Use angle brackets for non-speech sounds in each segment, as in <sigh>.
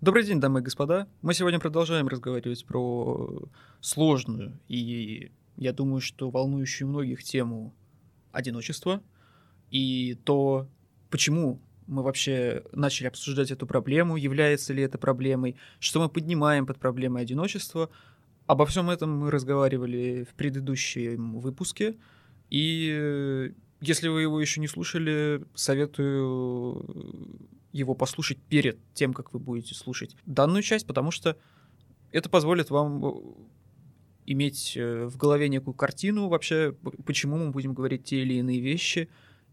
Добрый день, дамы и господа. Мы сегодня продолжаем разговаривать про сложную и, я думаю, что волнующую многих тему одиночества и то, почему мы вообще начали обсуждать эту проблему, является ли это проблемой, что мы поднимаем под проблемой одиночества. Обо всем этом мы разговаривали в предыдущем выпуске, и если вы его еще не слушали, советую его послушать перед тем, как вы будете слушать данную часть, потому что это позволит вам э, иметь э, в голове некую картину вообще, почему мы будем говорить те или иные вещи,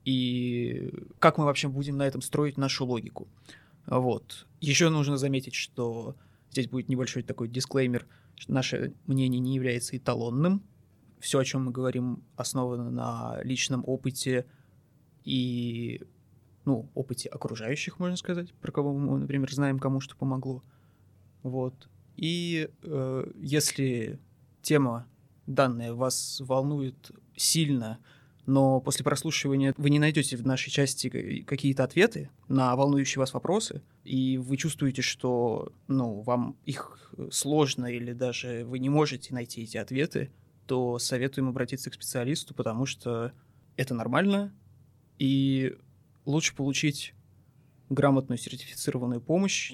и как мы вообще будем на этом строить нашу логику. Вот. Еще нужно заметить, что здесь будет небольшой такой дисклеймер, что наше мнение не является эталонным. Все, о чем мы говорим, основано на личном опыте и ну, опыте окружающих, можно сказать, про кого мы, например, знаем, кому что помогло. Вот. И э, если тема данная вас волнует сильно, но после прослушивания вы не найдете в нашей части какие-то ответы на волнующие вас вопросы, и вы чувствуете, что ну, вам их сложно или даже вы не можете найти эти ответы, то советуем обратиться к специалисту, потому что это нормально, и лучше получить грамотную сертифицированную помощь,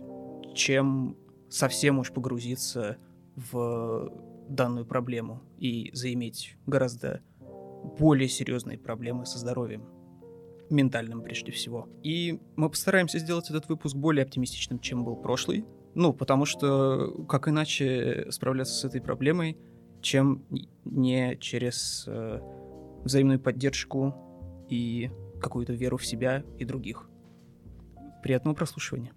чем совсем уж погрузиться в данную проблему и заиметь гораздо более серьезные проблемы со здоровьем ментальным прежде всего. И мы постараемся сделать этот выпуск более оптимистичным, чем был прошлый. Ну, потому что как иначе справляться с этой проблемой, чем не через э, взаимную поддержку и какую-то веру в себя и других. Приятного прослушивания.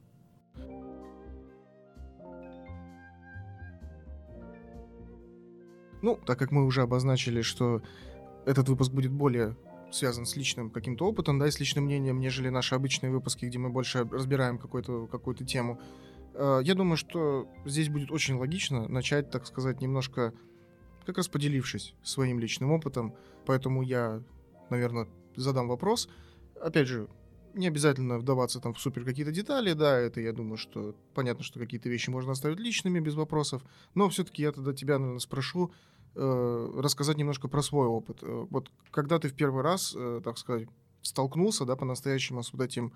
Ну, так как мы уже обозначили, что этот выпуск будет более связан с личным каким-то опытом, да, и с личным мнением, нежели наши обычные выпуски, где мы больше разбираем какую-то какую тему. Э, я думаю, что здесь будет очень логично начать, так сказать, немножко как раз поделившись своим личным опытом. Поэтому я, наверное, задам вопрос. Опять же, не обязательно вдаваться там в супер какие-то детали, да, это я думаю, что понятно, что какие-то вещи можно оставить личными, без вопросов, но все-таки я тогда тебя, наверное, спрошу э, рассказать немножко про свой опыт. Э, вот когда ты в первый раз, э, так сказать, столкнулся, да, по-настоящему с вот этим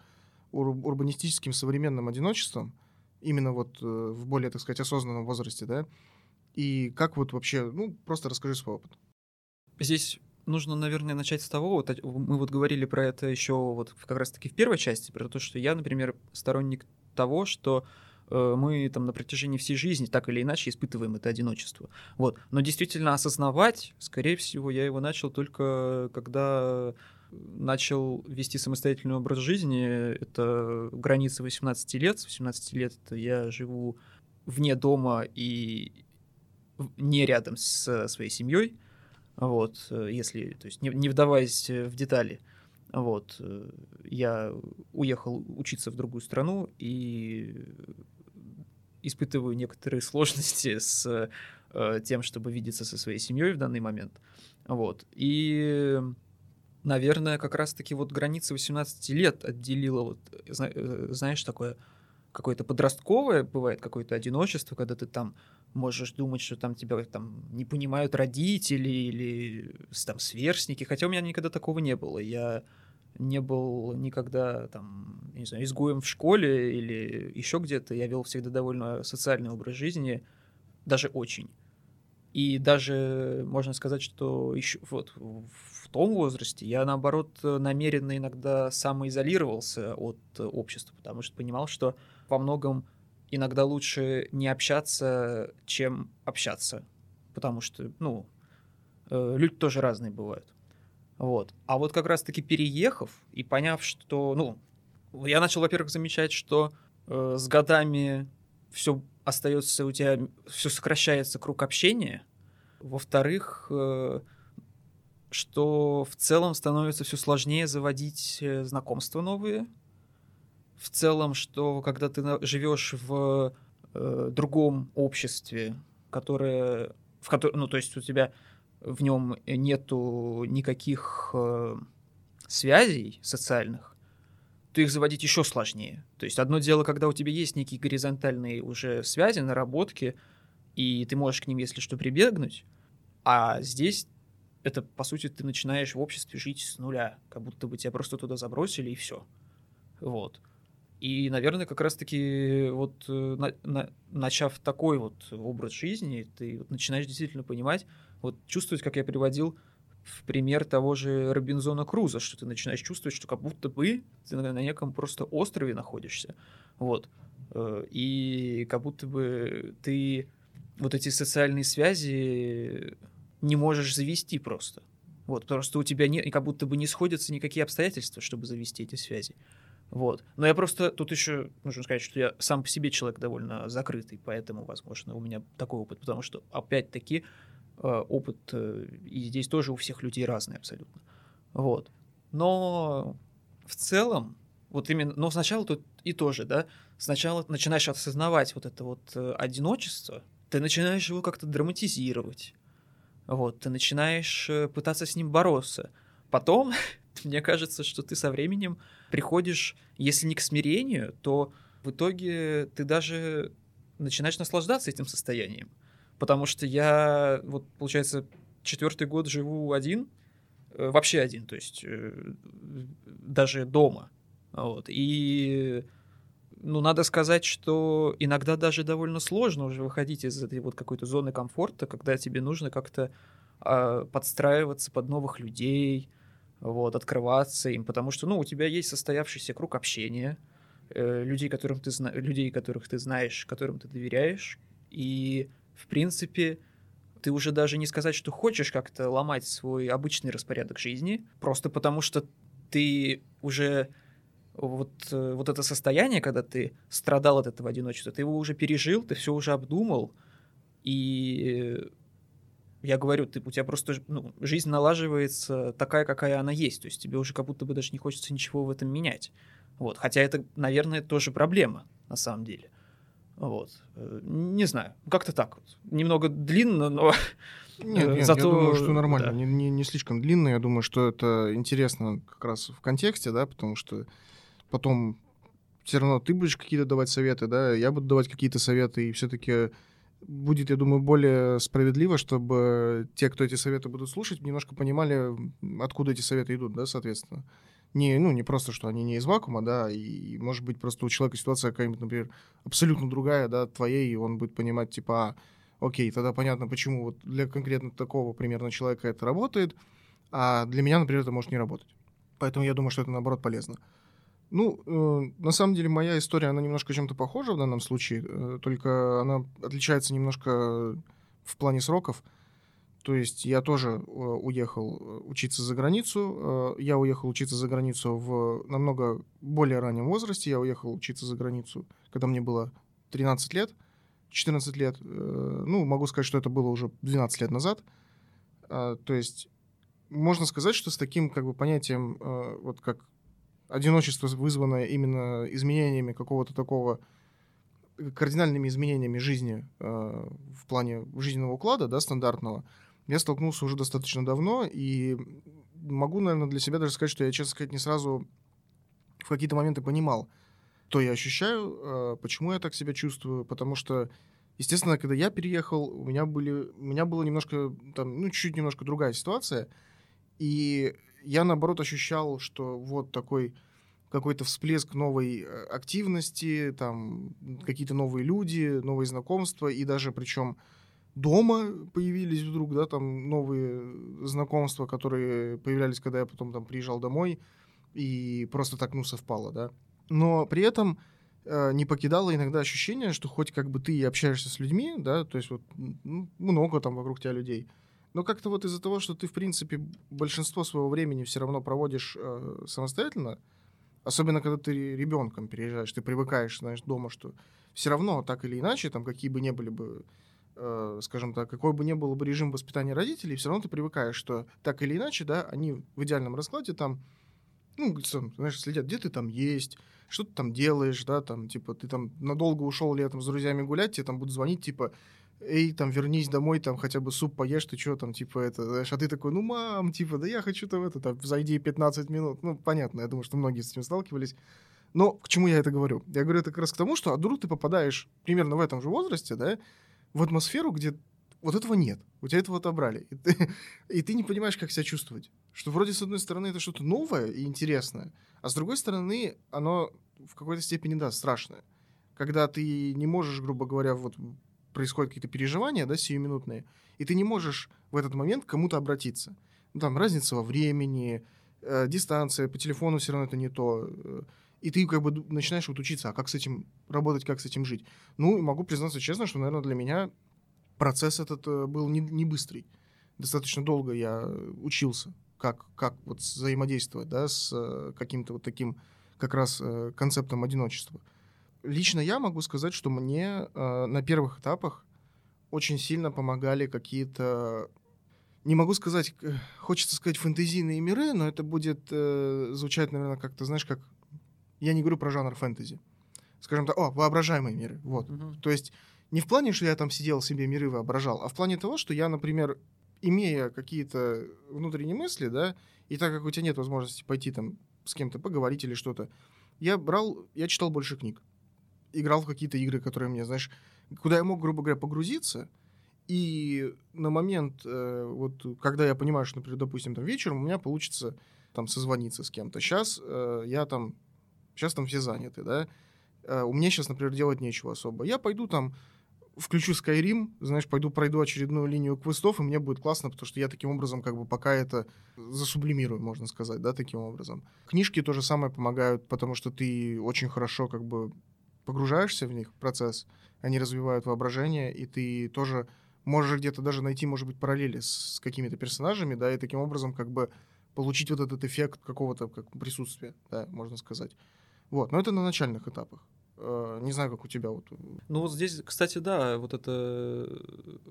ур- урбанистическим современным одиночеством, именно вот э, в более, так сказать, осознанном возрасте, да, и как вот вообще, ну, просто расскажи свой опыт. Здесь нужно, наверное, начать с того, вот мы вот говорили про это еще вот как раз-таки в первой части, про то, что я, например, сторонник того, что э, мы там на протяжении всей жизни так или иначе испытываем это одиночество. Вот. Но действительно осознавать, скорее всего, я его начал только когда начал вести самостоятельный образ жизни. Это граница 18 лет. С 18 лет я живу вне дома и не рядом с своей семьей вот, э, если, то есть не, не вдаваясь в детали, вот, э, я уехал учиться в другую страну и испытываю некоторые <laughs> сложности с э, тем, чтобы видеться со своей семьей в данный момент, вот, и наверное, как раз-таки вот граница 18 лет отделила, вот, знаешь, такое какое-то подростковое, бывает какое-то одиночество, когда ты там можешь думать, что там тебя там не понимают родители или там сверстники, хотя у меня никогда такого не было. Я не был никогда там, не знаю, изгоем в школе или еще где-то. Я вел всегда довольно социальный образ жизни, даже очень. И даже можно сказать, что еще вот в том возрасте я наоборот намеренно иногда самоизолировался от общества, потому что понимал, что во многом иногда лучше не общаться, чем общаться. Потому что, ну, э, люди тоже разные бывают. Вот. А вот как раз-таки переехав и поняв, что, ну, я начал, во-первых, замечать, что э, с годами все остается у тебя, все сокращается круг общения. Во-вторых, э, что в целом становится все сложнее заводить э, знакомства новые, в целом, что когда ты живешь в э, другом обществе, которое, в котором, ну, то есть у тебя в нем нету никаких э, связей социальных, то их заводить еще сложнее. То есть одно дело, когда у тебя есть некие горизонтальные уже связи, наработки, и ты можешь к ним, если что, прибегнуть, а здесь это, по сути, ты начинаешь в обществе жить с нуля, как будто бы тебя просто туда забросили, и все. Вот. И, наверное, как раз-таки вот э, на, на, начав такой вот образ жизни, ты вот начинаешь действительно понимать, вот чувствовать, как я приводил в пример того же Робинзона Круза, что ты начинаешь чувствовать, что как будто бы ты на неком просто острове находишься. Вот. Э, и как будто бы ты вот эти социальные связи не можешь завести просто. Вот, потому что у тебя не, как будто бы не сходятся никакие обстоятельства, чтобы завести эти связи. Вот. Но я просто тут еще нужно сказать, что я сам по себе человек довольно закрытый, поэтому, возможно, у меня такой опыт, потому что, опять-таки, э, опыт э, и здесь тоже у всех людей разный абсолютно. Вот. Но в целом, вот именно, но сначала тут и тоже, да, сначала начинаешь осознавать вот это вот э, одиночество, ты начинаешь его как-то драматизировать, вот, ты начинаешь пытаться с ним бороться. Потом <laughs> <laughs> мне кажется, что ты со временем приходишь, если не к смирению, то в итоге ты даже начинаешь наслаждаться этим состоянием. Потому что я, вот, получается, четвертый год живу один, э, вообще один, то есть э, даже дома. Вот. И ну, надо сказать, что иногда даже довольно сложно уже выходить из этой вот какой-то зоны комфорта, когда тебе нужно как-то э, подстраиваться под новых людей, вот, открываться им, потому что, ну, у тебя есть состоявшийся круг общения, э, людей, которым ты зна- людей, которых ты знаешь, которым ты доверяешь, и, в принципе, ты уже даже не сказать, что хочешь как-то ломать свой обычный распорядок жизни, просто потому что ты уже вот, э, вот это состояние, когда ты страдал от этого одиночества, ты его уже пережил, ты все уже обдумал, и я говорю, ты, у тебя просто ну, жизнь налаживается такая, какая она есть. То есть тебе уже как будто бы даже не хочется ничего в этом менять. Вот. Хотя это, наверное, тоже проблема на самом деле. Вот. Э, не знаю, как-то так вот. Немного длинно, но <laughs> нет, нет, Зато... я думаю, что нормально, да. не, не, не слишком длинно. Я думаю, что это интересно как раз в контексте, да, потому что потом все равно ты будешь какие-то давать советы, да, я буду давать какие-то советы, и все-таки будет, я думаю, более справедливо, чтобы те, кто эти советы будут слушать, немножко понимали, откуда эти советы идут, да, соответственно. Не, ну, не просто, что они не из вакуума, да, и, может быть, просто у человека ситуация какая-нибудь, например, абсолютно другая, да, твоей, и он будет понимать, типа, а, окей, тогда понятно, почему вот для конкретно такого примерно человека это работает, а для меня, например, это может не работать. Поэтому я думаю, что это, наоборот, полезно. Ну, э, на самом деле моя история, она немножко чем-то похожа в данном случае, э, только она отличается немножко в плане сроков. То есть я тоже э, уехал э, учиться за границу. Э, я уехал учиться за границу в намного более раннем возрасте. Я уехал учиться за границу, когда мне было 13 лет, 14 лет. Э, ну, могу сказать, что это было уже 12 лет назад. Э, то есть можно сказать, что с таким как бы понятием, э, вот как одиночество, вызванное именно изменениями какого-то такого э, кардинальными изменениями жизни э, в плане жизненного уклада, да, стандартного, я столкнулся уже достаточно давно, и могу, наверное, для себя даже сказать, что я, честно сказать, не сразу в какие-то моменты понимал, то я ощущаю, э, почему я так себя чувствую, потому что, естественно, когда я переехал, у меня были, у меня была немножко, там, ну, чуть-чуть немножко другая ситуация, и я, наоборот, ощущал, что вот такой какой-то всплеск новой э, активности, там какие-то новые люди, новые знакомства, и даже причем дома появились вдруг, да, там новые знакомства, которые появлялись, когда я потом там приезжал домой, и просто так, ну, совпало, да. Но при этом э, не покидало иногда ощущение, что хоть как бы ты и общаешься с людьми, да, то есть вот много там вокруг тебя людей, но как-то вот из-за того, что ты, в принципе, большинство своего времени все равно проводишь э, самостоятельно, особенно когда ты ребенком переезжаешь, ты привыкаешь, знаешь, дома, что все равно так или иначе, там какие бы ни были бы, э, скажем так, какой бы ни был бы режим воспитания родителей, все равно ты привыкаешь, что так или иначе, да, они в идеальном раскладе там, ну, знаешь, следят, где ты там есть, что ты там делаешь, да, там, типа, ты там надолго ушел летом с друзьями гулять, тебе там будут звонить, типа, эй, там, вернись домой, там, хотя бы суп поешь, ты что там, типа, это, знаешь, а ты такой, ну, мам, типа, да я хочу там это, там, зайди 15 минут. Ну, понятно, я думаю, что многие с этим сталкивались. Но к чему я это говорю? Я говорю это как раз к тому, что а вдруг ты попадаешь примерно в этом же возрасте, да, в атмосферу, где вот этого нет. У тебя этого отобрали. И ты, <laughs> и ты не понимаешь, как себя чувствовать. Что вроде, с одной стороны, это что-то новое и интересное, а с другой стороны, оно в какой-то степени, да, страшное. Когда ты не можешь, грубо говоря, вот происходят какие-то переживания, да, сиюминутные, и ты не можешь в этот момент кому-то обратиться. Ну, там разница во времени, э, дистанция, по телефону все равно это не то. Э, и ты как бы начинаешь вот учиться, а как с этим работать, как с этим жить. Ну, могу признаться честно, что, наверное, для меня процесс этот э, был не, не быстрый. Достаточно долго я учился, как, как вот взаимодействовать, да, с э, каким-то вот таким как раз э, концептом одиночества. Лично я могу сказать, что мне на первых этапах очень сильно помогали какие-то не могу сказать, хочется сказать фэнтезийные миры, но это будет э, звучать, наверное, как-то, знаешь, как я не говорю про жанр фэнтези. Скажем так, о, воображаемые миры. Вот. Угу. То есть не в плане, что я там сидел себе миры воображал, а в плане того, что я, например, имея какие-то внутренние мысли, да, и так как у тебя нет возможности пойти там с кем-то поговорить или что-то, я брал, я читал больше книг, играл в какие-то игры, которые мне, знаешь, куда я мог, грубо говоря, погрузиться, и на момент, э, вот, когда я понимаю, что, например, допустим, там вечером у меня получится там созвониться с кем-то. Сейчас э, я там Сейчас там все заняты, да. А, у меня сейчас, например, делать нечего особо. Я пойду там, включу Skyrim, знаешь, пойду пройду очередную линию квестов, и мне будет классно, потому что я таким образом как бы пока это засублимирую, можно сказать, да, таким образом. Книжки то же самое помогают, потому что ты очень хорошо как бы погружаешься в них, в процесс, они развивают воображение, и ты тоже можешь где-то даже найти, может быть, параллели с, с какими-то персонажами, да, и таким образом как бы получить вот этот эффект какого-то как присутствия, да, можно сказать. Вот, но это на начальных этапах. Э, не знаю, как у тебя вот. Ну вот здесь, кстати, да, вот это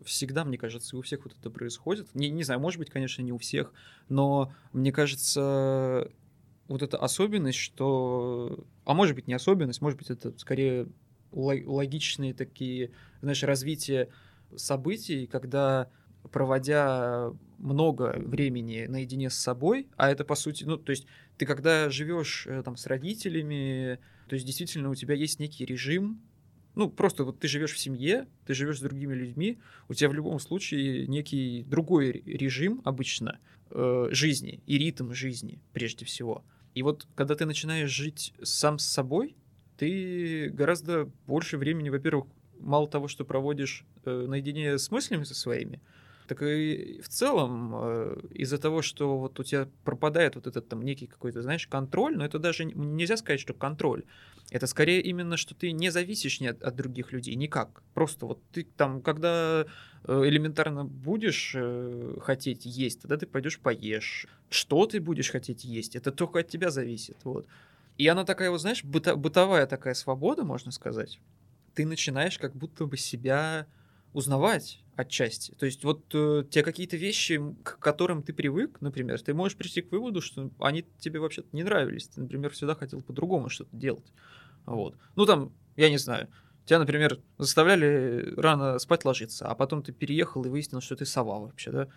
всегда, мне кажется, у всех вот это происходит. Не, не знаю, может быть, конечно, не у всех, но мне кажется, вот эта особенность, что... А может быть, не особенность, может быть, это скорее логичные такие, знаешь, развитие событий, когда проводя много времени наедине с собой, а это по сути, ну, то есть ты когда живешь э, там с родителями, то есть действительно у тебя есть некий режим, ну, просто вот ты живешь в семье, ты живешь с другими людьми, у тебя в любом случае некий другой режим обычно э, жизни и ритм жизни прежде всего. И вот когда ты начинаешь жить сам с собой, ты гораздо больше времени, во-первых, мало того, что проводишь э, наедине с мыслями со своими, так и в целом э, из-за того, что вот у тебя пропадает вот этот там некий какой-то, знаешь, контроль, но это даже нельзя сказать, что контроль. Это скорее именно, что ты не зависишь ни от, от других людей, никак. Просто вот ты там, когда э, элементарно будешь э, хотеть есть, тогда ты пойдешь поешь. Что ты будешь хотеть есть, это только от тебя зависит. Вот. И она такая, вот знаешь, быто, бытовая такая свобода, можно сказать. Ты начинаешь как будто бы себя узнавать отчасти. То есть вот э, те какие-то вещи, к которым ты привык, например, ты можешь прийти к выводу, что они тебе вообще-то не нравились. Ты, например, всегда хотел по-другому что-то делать. Вот. Ну там, я не знаю, тебя, например, заставляли рано спать ложиться, а потом ты переехал и выяснил, что ты сова вообще, да?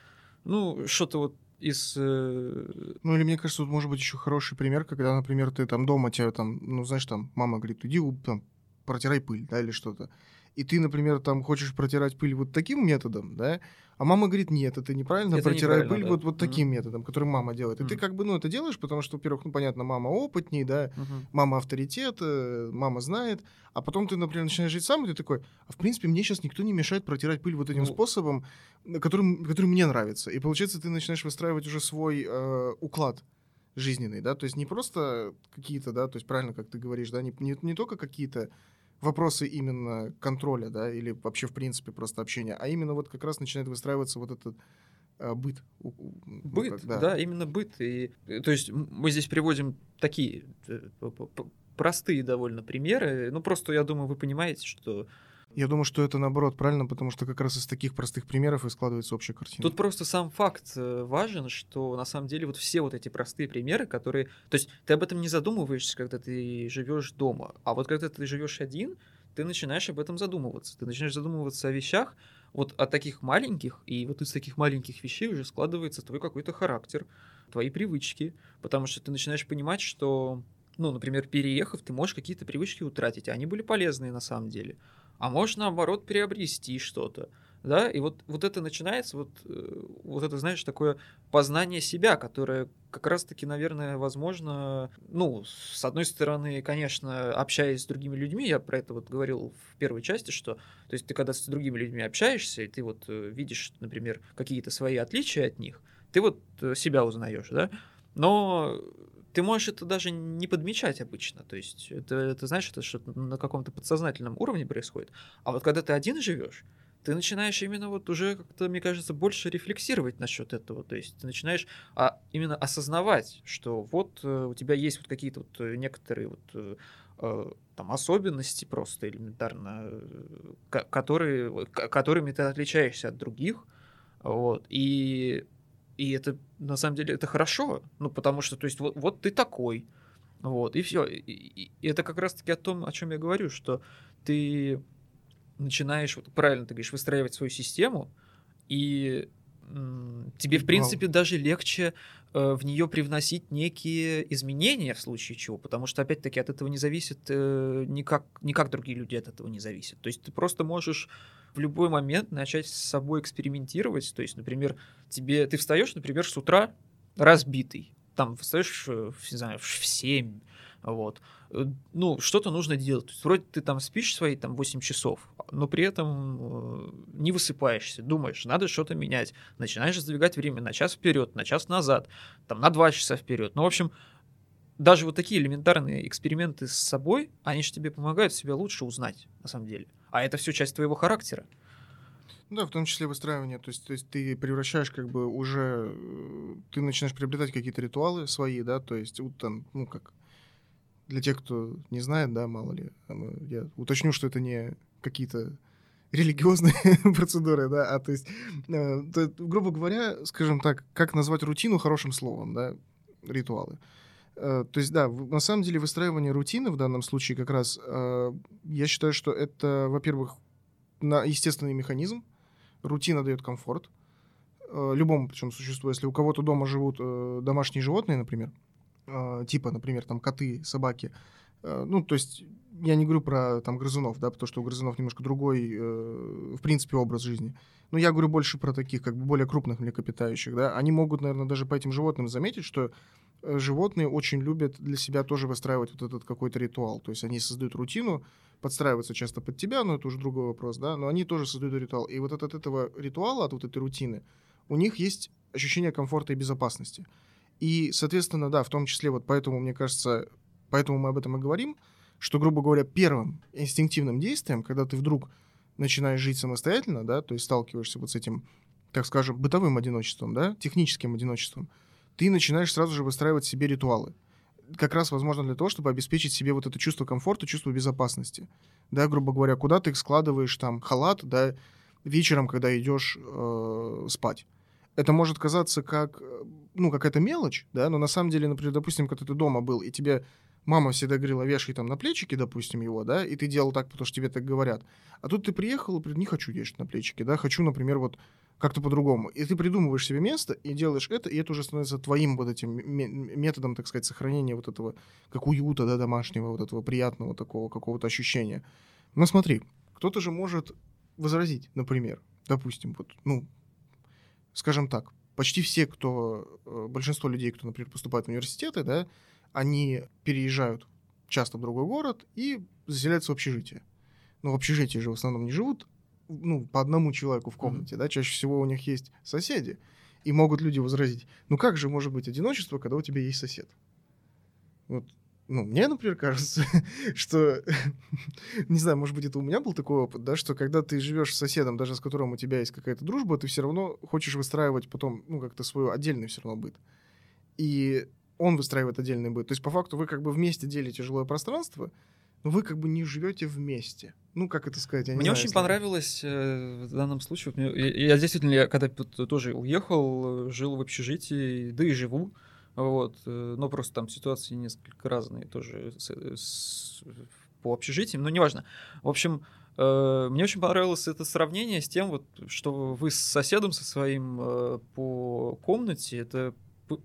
Ну, что-то вот из... Э... Ну, или мне кажется, тут может быть еще хороший пример, когда, например, ты там дома, тебя там, ну, знаешь, там, мама говорит, иди там, протирай пыль, да, или что-то и ты, например, там хочешь протирать пыль вот таким методом, да, а мама говорит, нет, это неправильно, это протирай пыль да. вот, вот таким mm-hmm. методом, который мама делает. И mm-hmm. ты как бы, ну, это делаешь, потому что, во-первых, ну, понятно, мама опытней, да, mm-hmm. мама авторитет, э, мама знает, а потом ты, например, начинаешь жить сам, и ты такой, а в принципе, мне сейчас никто не мешает протирать пыль вот этим mm-hmm. способом, которым, который мне нравится. И получается, ты начинаешь выстраивать уже свой э, уклад жизненный, да, то есть не просто какие-то, да, то есть правильно, как ты говоришь, да, не, не, не только какие-то вопросы именно контроля, да, или вообще в принципе просто общения, а именно вот как раз начинает выстраиваться вот этот э, быт. Ну, быт, как, да. да, именно быт. И, то есть мы здесь приводим такие э, простые довольно примеры. Ну, просто я думаю, вы понимаете, что я думаю, что это наоборот правильно, потому что как раз из таких простых примеров и складывается общая картина. Тут просто сам факт э, важен, что на самом деле вот все вот эти простые примеры, которые... То есть ты об этом не задумываешься, когда ты живешь дома, а вот когда ты живешь один, ты начинаешь об этом задумываться. Ты начинаешь задумываться о вещах, вот от таких маленьких, и вот из таких маленьких вещей уже складывается твой какой-то характер, твои привычки, потому что ты начинаешь понимать, что, ну, например, переехав, ты можешь какие-то привычки утратить, а они были полезные на самом деле. А можешь, наоборот, приобрести что-то да, и вот, вот это начинается, вот, э, вот это, знаешь, такое познание себя, которое как раз-таки, наверное, возможно, ну, с одной стороны, конечно, общаясь с другими людьми, я про это вот говорил в первой части, что, то есть ты когда с другими людьми общаешься, и ты вот э, видишь, например, какие-то свои отличия от них, ты вот э, себя узнаешь, да, но ты можешь это даже не подмечать обычно. То есть это, это знаешь, это что-то на каком-то подсознательном уровне происходит. А вот когда ты один живешь, ты начинаешь именно вот уже как-то, мне кажется, больше рефлексировать насчет этого. То есть ты начинаешь а, именно осознавать, что вот э, у тебя есть вот какие-то вот э, некоторые вот э, э, там особенности просто элементарно, э, которые, которыми ты отличаешься от других. Вот. И, и это на самом деле это хорошо. Ну, потому что, то есть, вот, вот ты такой. Вот, и все. И, и, это как раз-таки о том, о чем я говорю, что ты начинаешь, вот правильно ты говоришь, выстраивать свою систему, и тебе, в принципе, Вау. даже легче э, в нее привносить некие изменения в случае чего, потому что, опять-таки, от этого не зависит э, никак, никак другие люди от этого не зависят. То есть ты просто можешь в любой момент начать с собой экспериментировать. То есть, например, тебе ты встаешь, например, с утра разбитый, там встаешь, не знаю, в 7, вот. Э, ну, что-то нужно делать. То есть, вроде ты там спишь свои там 8 часов, но при этом э, не высыпаешься, думаешь, надо что-то менять. Начинаешь сдвигать время на час вперед, на час назад, там на 2 часа вперед. Ну, в общем, даже вот такие элементарные эксперименты с собой, они же тебе помогают себя лучше узнать, на самом деле. А это все часть твоего характера. Да, в том числе выстраивание. То есть, то есть ты превращаешь как бы уже... Э, ты начинаешь приобретать какие-то ритуалы свои, да, то есть вот там, ну как для тех, кто не знает, да, мало ли, я уточню, что это не какие-то религиозные <laughs> процедуры, да, а то есть, э, то, грубо говоря, скажем так, как назвать рутину хорошим словом, да, ритуалы. Э, то есть, да, на самом деле выстраивание рутины в данном случае как раз, э, я считаю, что это, во-первых, на естественный механизм, рутина дает комфорт, э, любому причем существу, если у кого-то дома живут э, домашние животные, например, типа, например, там коты, собаки. Э, ну, то есть я не говорю про там грызунов, да, потому что у грызунов немножко другой, э, в принципе, образ жизни. Но я говорю больше про таких, как бы более крупных млекопитающих, да. Они могут, наверное, даже по этим животным заметить, что э, животные очень любят для себя тоже выстраивать вот этот какой-то ритуал. То есть они создают рутину, подстраиваются часто под тебя, но это уже другой вопрос, да, но они тоже создают ритуал. И вот от этого ритуала, от вот этой рутины, у них есть ощущение комфорта и безопасности. И, соответственно, да, в том числе вот поэтому, мне кажется, поэтому мы об этом и говорим, что, грубо говоря, первым инстинктивным действием, когда ты вдруг начинаешь жить самостоятельно, да, то есть сталкиваешься вот с этим, так скажем, бытовым одиночеством, да, техническим одиночеством, ты начинаешь сразу же выстраивать себе ритуалы. Как раз, возможно, для того, чтобы обеспечить себе вот это чувство комфорта, чувство безопасности. Да, грубо говоря, куда ты складываешь там халат, да, вечером, когда идешь э, спать это может казаться как, э, ну, какая-то мелочь, да, но на самом деле, например, допустим, когда ты дома был, и тебе мама всегда говорила, вешай там на плечики, допустим, его, да, и ты делал так, потому что тебе так говорят. А тут ты приехал и не хочу вешать на плечики, да, хочу, например, вот как-то по-другому. И ты придумываешь себе место и делаешь это, и это уже становится твоим вот этим методом, так сказать, сохранения вот этого, как уюта, да, домашнего, вот этого приятного такого какого-то ощущения. Но смотри, кто-то же может возразить, например, допустим, вот, ну, скажем так, почти все, кто, э, большинство людей, кто, например, поступает в университеты, да, они переезжают часто в другой город и заселяются в общежитие. Но в общежитии же в основном не живут ну, по одному человеку в комнате, mm-hmm. да, чаще всего у них есть соседи. И могут люди возразить, ну как же может быть одиночество, когда у тебя есть сосед? Вот ну, мне, например, <laughs> кажется, что, не знаю, может быть, это у меня был такой опыт, да, что когда ты живешь с соседом, даже с которым у тебя есть какая-то дружба, ты все равно хочешь выстраивать потом, ну, как-то свой отдельный все равно быт. И он выстраивает отдельный быт. То есть, по факту, вы как бы вместе делите жилое пространство, но вы как бы не живете вместе. Ну, как это сказать? Я Мне знаю, очень если... понравилось э, в данном случае. Я, я действительно, я, когда тоже уехал, э, жил в общежитии, да и живу. Вот, э, но просто там ситуации несколько разные тоже с, с, по общежитиям, но неважно. В общем, Э, мне очень понравилось это сравнение с тем, вот, что вы с соседом со своим э, по комнате, это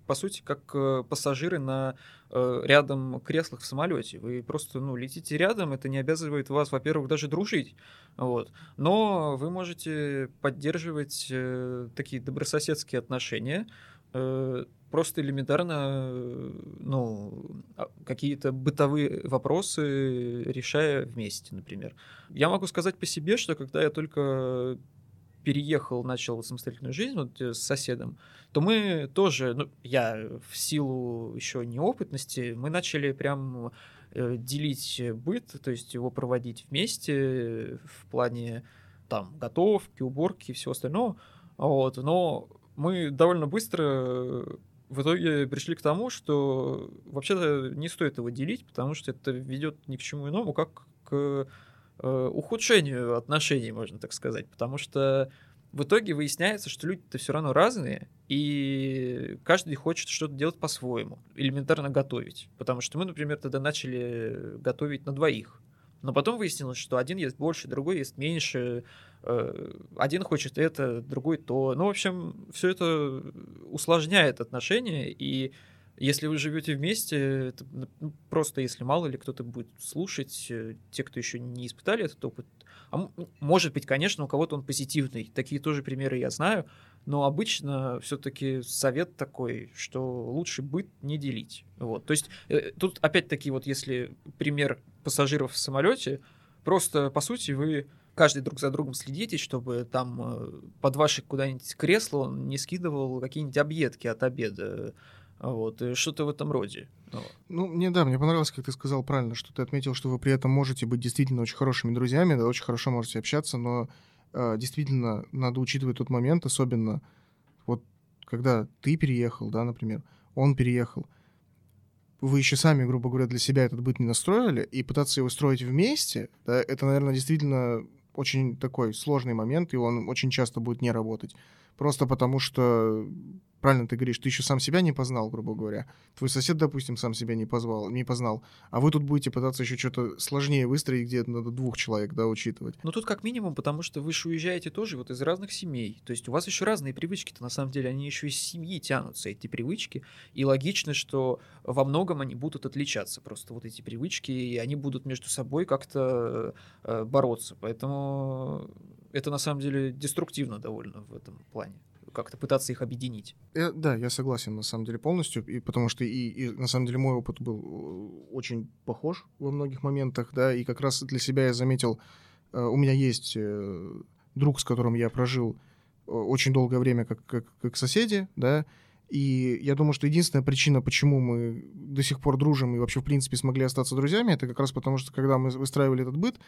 по сути, как э, пассажиры на рядом креслах в самолете. Вы просто ну, летите рядом, это не обязывает вас, во-первых, даже дружить. Вот. Но вы можете поддерживать такие добрососедские отношения, просто элементарно ну, а, какие-то бытовые вопросы решая вместе, например. Я могу сказать по себе, что когда я только переехал, начал самостоятельную жизнь вот, э, с соседом, то мы тоже, ну, я в силу еще неопытности, мы начали прям э, делить быт, то есть его проводить вместе в плане там готовки, уборки и всего остального. Вот, но мы довольно быстро в итоге пришли к тому, что вообще-то не стоит его делить, потому что это ведет ни к чему иному, как к э, ухудшению отношений, можно так сказать. Потому что в итоге выясняется, что люди-то все равно разные, и каждый хочет что-то делать по-своему, элементарно готовить. Потому что мы, например, тогда начали готовить на двоих. Но потом выяснилось, что один ест больше, другой ест меньше, э, один хочет это, другой то. Ну, в общем, все это усложняет отношения, и если вы живете вместе, это ну, просто если мало ли кто-то будет слушать, э, те, кто еще не испытали этот опыт. А может быть, конечно, у кого-то он позитивный. Такие тоже примеры я знаю. Но обычно все-таки совет такой, что лучше быт не делить. Вот. То есть э, тут опять-таки вот если пример пассажиров в самолете, просто по сути вы каждый друг за другом следите, чтобы там э, под ваше куда-нибудь кресло он не скидывал какие-нибудь объедки от обеда. Вот, что-то в этом роде. Ну, мне да, мне понравилось, как ты сказал правильно, что ты отметил, что вы при этом можете быть действительно очень хорошими друзьями, да, очень хорошо можете общаться, но э, действительно надо учитывать тот момент, особенно вот когда ты переехал, да, например, он переехал, вы еще сами, грубо говоря, для себя этот быт не настроили, и пытаться его строить вместе, да, это, наверное, действительно очень такой сложный момент, и он очень часто будет не работать. Просто потому что правильно ты говоришь, ты еще сам себя не познал, грубо говоря. Твой сосед, допустим, сам себя не позвал, не познал, а вы тут будете пытаться еще что-то сложнее выстроить, где надо двух человек, да, учитывать. Ну тут как минимум, потому что вы же уезжаете тоже вот из разных семей. То есть у вас еще разные привычки-то, на самом деле, они еще из семьи тянутся, эти привычки. И логично, что во многом они будут отличаться, просто вот эти привычки, и они будут между собой как-то э, бороться. Поэтому это на самом деле деструктивно довольно в этом плане как-то пытаться их объединить. Я, да, я согласен на самом деле полностью, и потому что и, и на самом деле мой опыт был э, очень похож во многих моментах, да, и как раз для себя я заметил, э, у меня есть э, друг, с которым я прожил очень долгое время как, как, как соседи, да, и я думаю, что единственная причина, почему мы до сих пор дружим и вообще, в принципе, смогли остаться друзьями, это как раз потому, что когда мы выстраивали этот быт,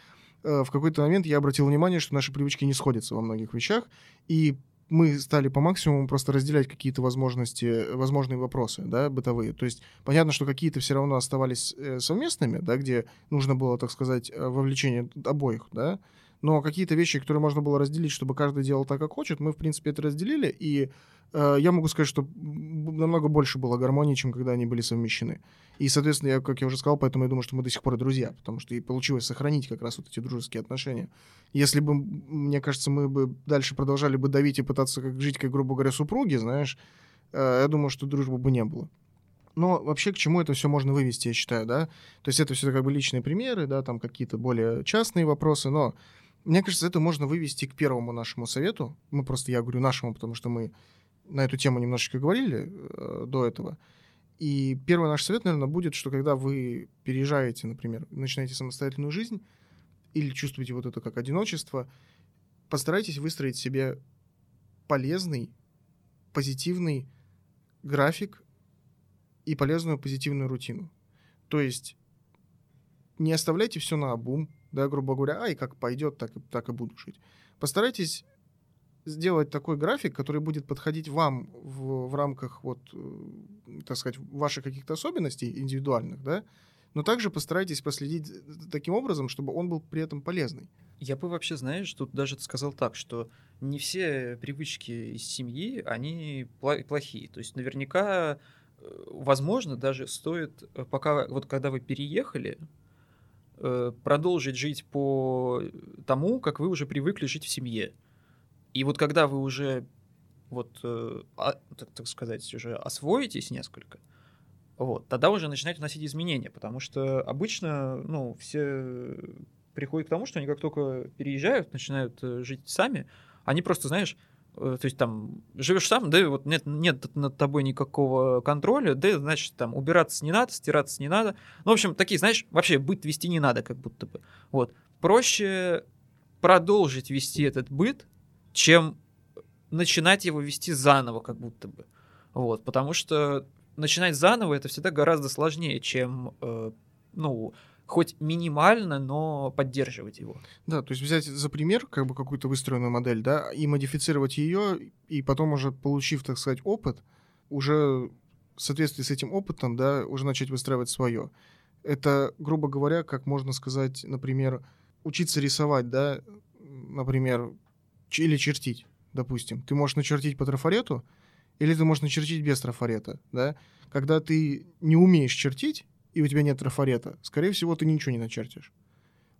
в какой-то момент я обратил внимание, что наши привычки не сходятся во многих вещах, и мы стали по максимуму просто разделять какие-то возможности, возможные вопросы, да, бытовые. То есть понятно, что какие-то все равно оставались э, совместными, да, где нужно было, так сказать, э, вовлечение обоих, да, но какие-то вещи, которые можно было разделить, чтобы каждый делал так, как хочет, мы, в принципе, это разделили, и э, я могу сказать, что намного больше было гармонии, чем когда они были совмещены. И, соответственно, я, как я уже сказал, поэтому я думаю, что мы до сих пор друзья, потому что и получилось сохранить как раз вот эти дружеские отношения. Если бы, мне кажется, мы бы дальше продолжали бы давить и пытаться как жить, как, грубо говоря, супруги, знаешь, э, я думаю, что дружбы бы не было. Но вообще к чему это все можно вывести, я считаю, да? То есть это все как бы личные примеры, да, там какие-то более частные вопросы, но мне кажется, это можно вывести к первому нашему совету. Мы просто, я говорю нашему, потому что мы на эту тему немножечко говорили э, до этого. И первый наш совет, наверное, будет, что когда вы переезжаете, например, начинаете самостоятельную жизнь или чувствуете вот это как одиночество, постарайтесь выстроить себе полезный, позитивный график и полезную позитивную рутину. То есть не оставляйте все на обум, да, грубо говоря, ай, как пойдет, так, так и буду жить. Постарайтесь сделать такой график, который будет подходить вам в, в рамках, вот, э, так сказать, ваших каких-то особенностей индивидуальных, да, но также постарайтесь последить таким образом, чтобы он был при этом полезный. Я бы вообще, знаешь, тут даже сказал так, что не все привычки из семьи, они плохие. То есть наверняка, э, возможно, даже стоит, э, пока, вот когда вы переехали, продолжить жить по тому, как вы уже привыкли жить в семье. И вот когда вы уже вот, э, а, так, сказать, уже освоитесь несколько, вот, тогда уже начинаете вносить изменения, потому что обычно, ну, все приходят к тому, что они как только переезжают, начинают э, жить сами, они просто, знаешь, э, то есть там живешь сам, да, вот нет, нет над тобой никакого контроля, да, значит, там убираться не надо, стираться не надо. Ну, в общем, такие, знаешь, вообще быт вести не надо, как будто бы. Вот. Проще продолжить вести этот быт, чем начинать его вести заново, как будто бы. Вот, потому что начинать заново это всегда гораздо сложнее, чем, э, ну, хоть минимально, но поддерживать его. Да, то есть взять за пример как бы какую-то выстроенную модель, да, и модифицировать ее, и потом уже получив, так сказать, опыт, уже в соответствии с этим опытом, да, уже начать выстраивать свое. Это, грубо говоря, как можно сказать, например, учиться рисовать, да, например, или чертить, допустим. Ты можешь начертить по трафарету, или ты можешь начертить без трафарета, да. Когда ты не умеешь чертить, и у тебя нет трафарета, скорее всего, ты ничего не начертишь.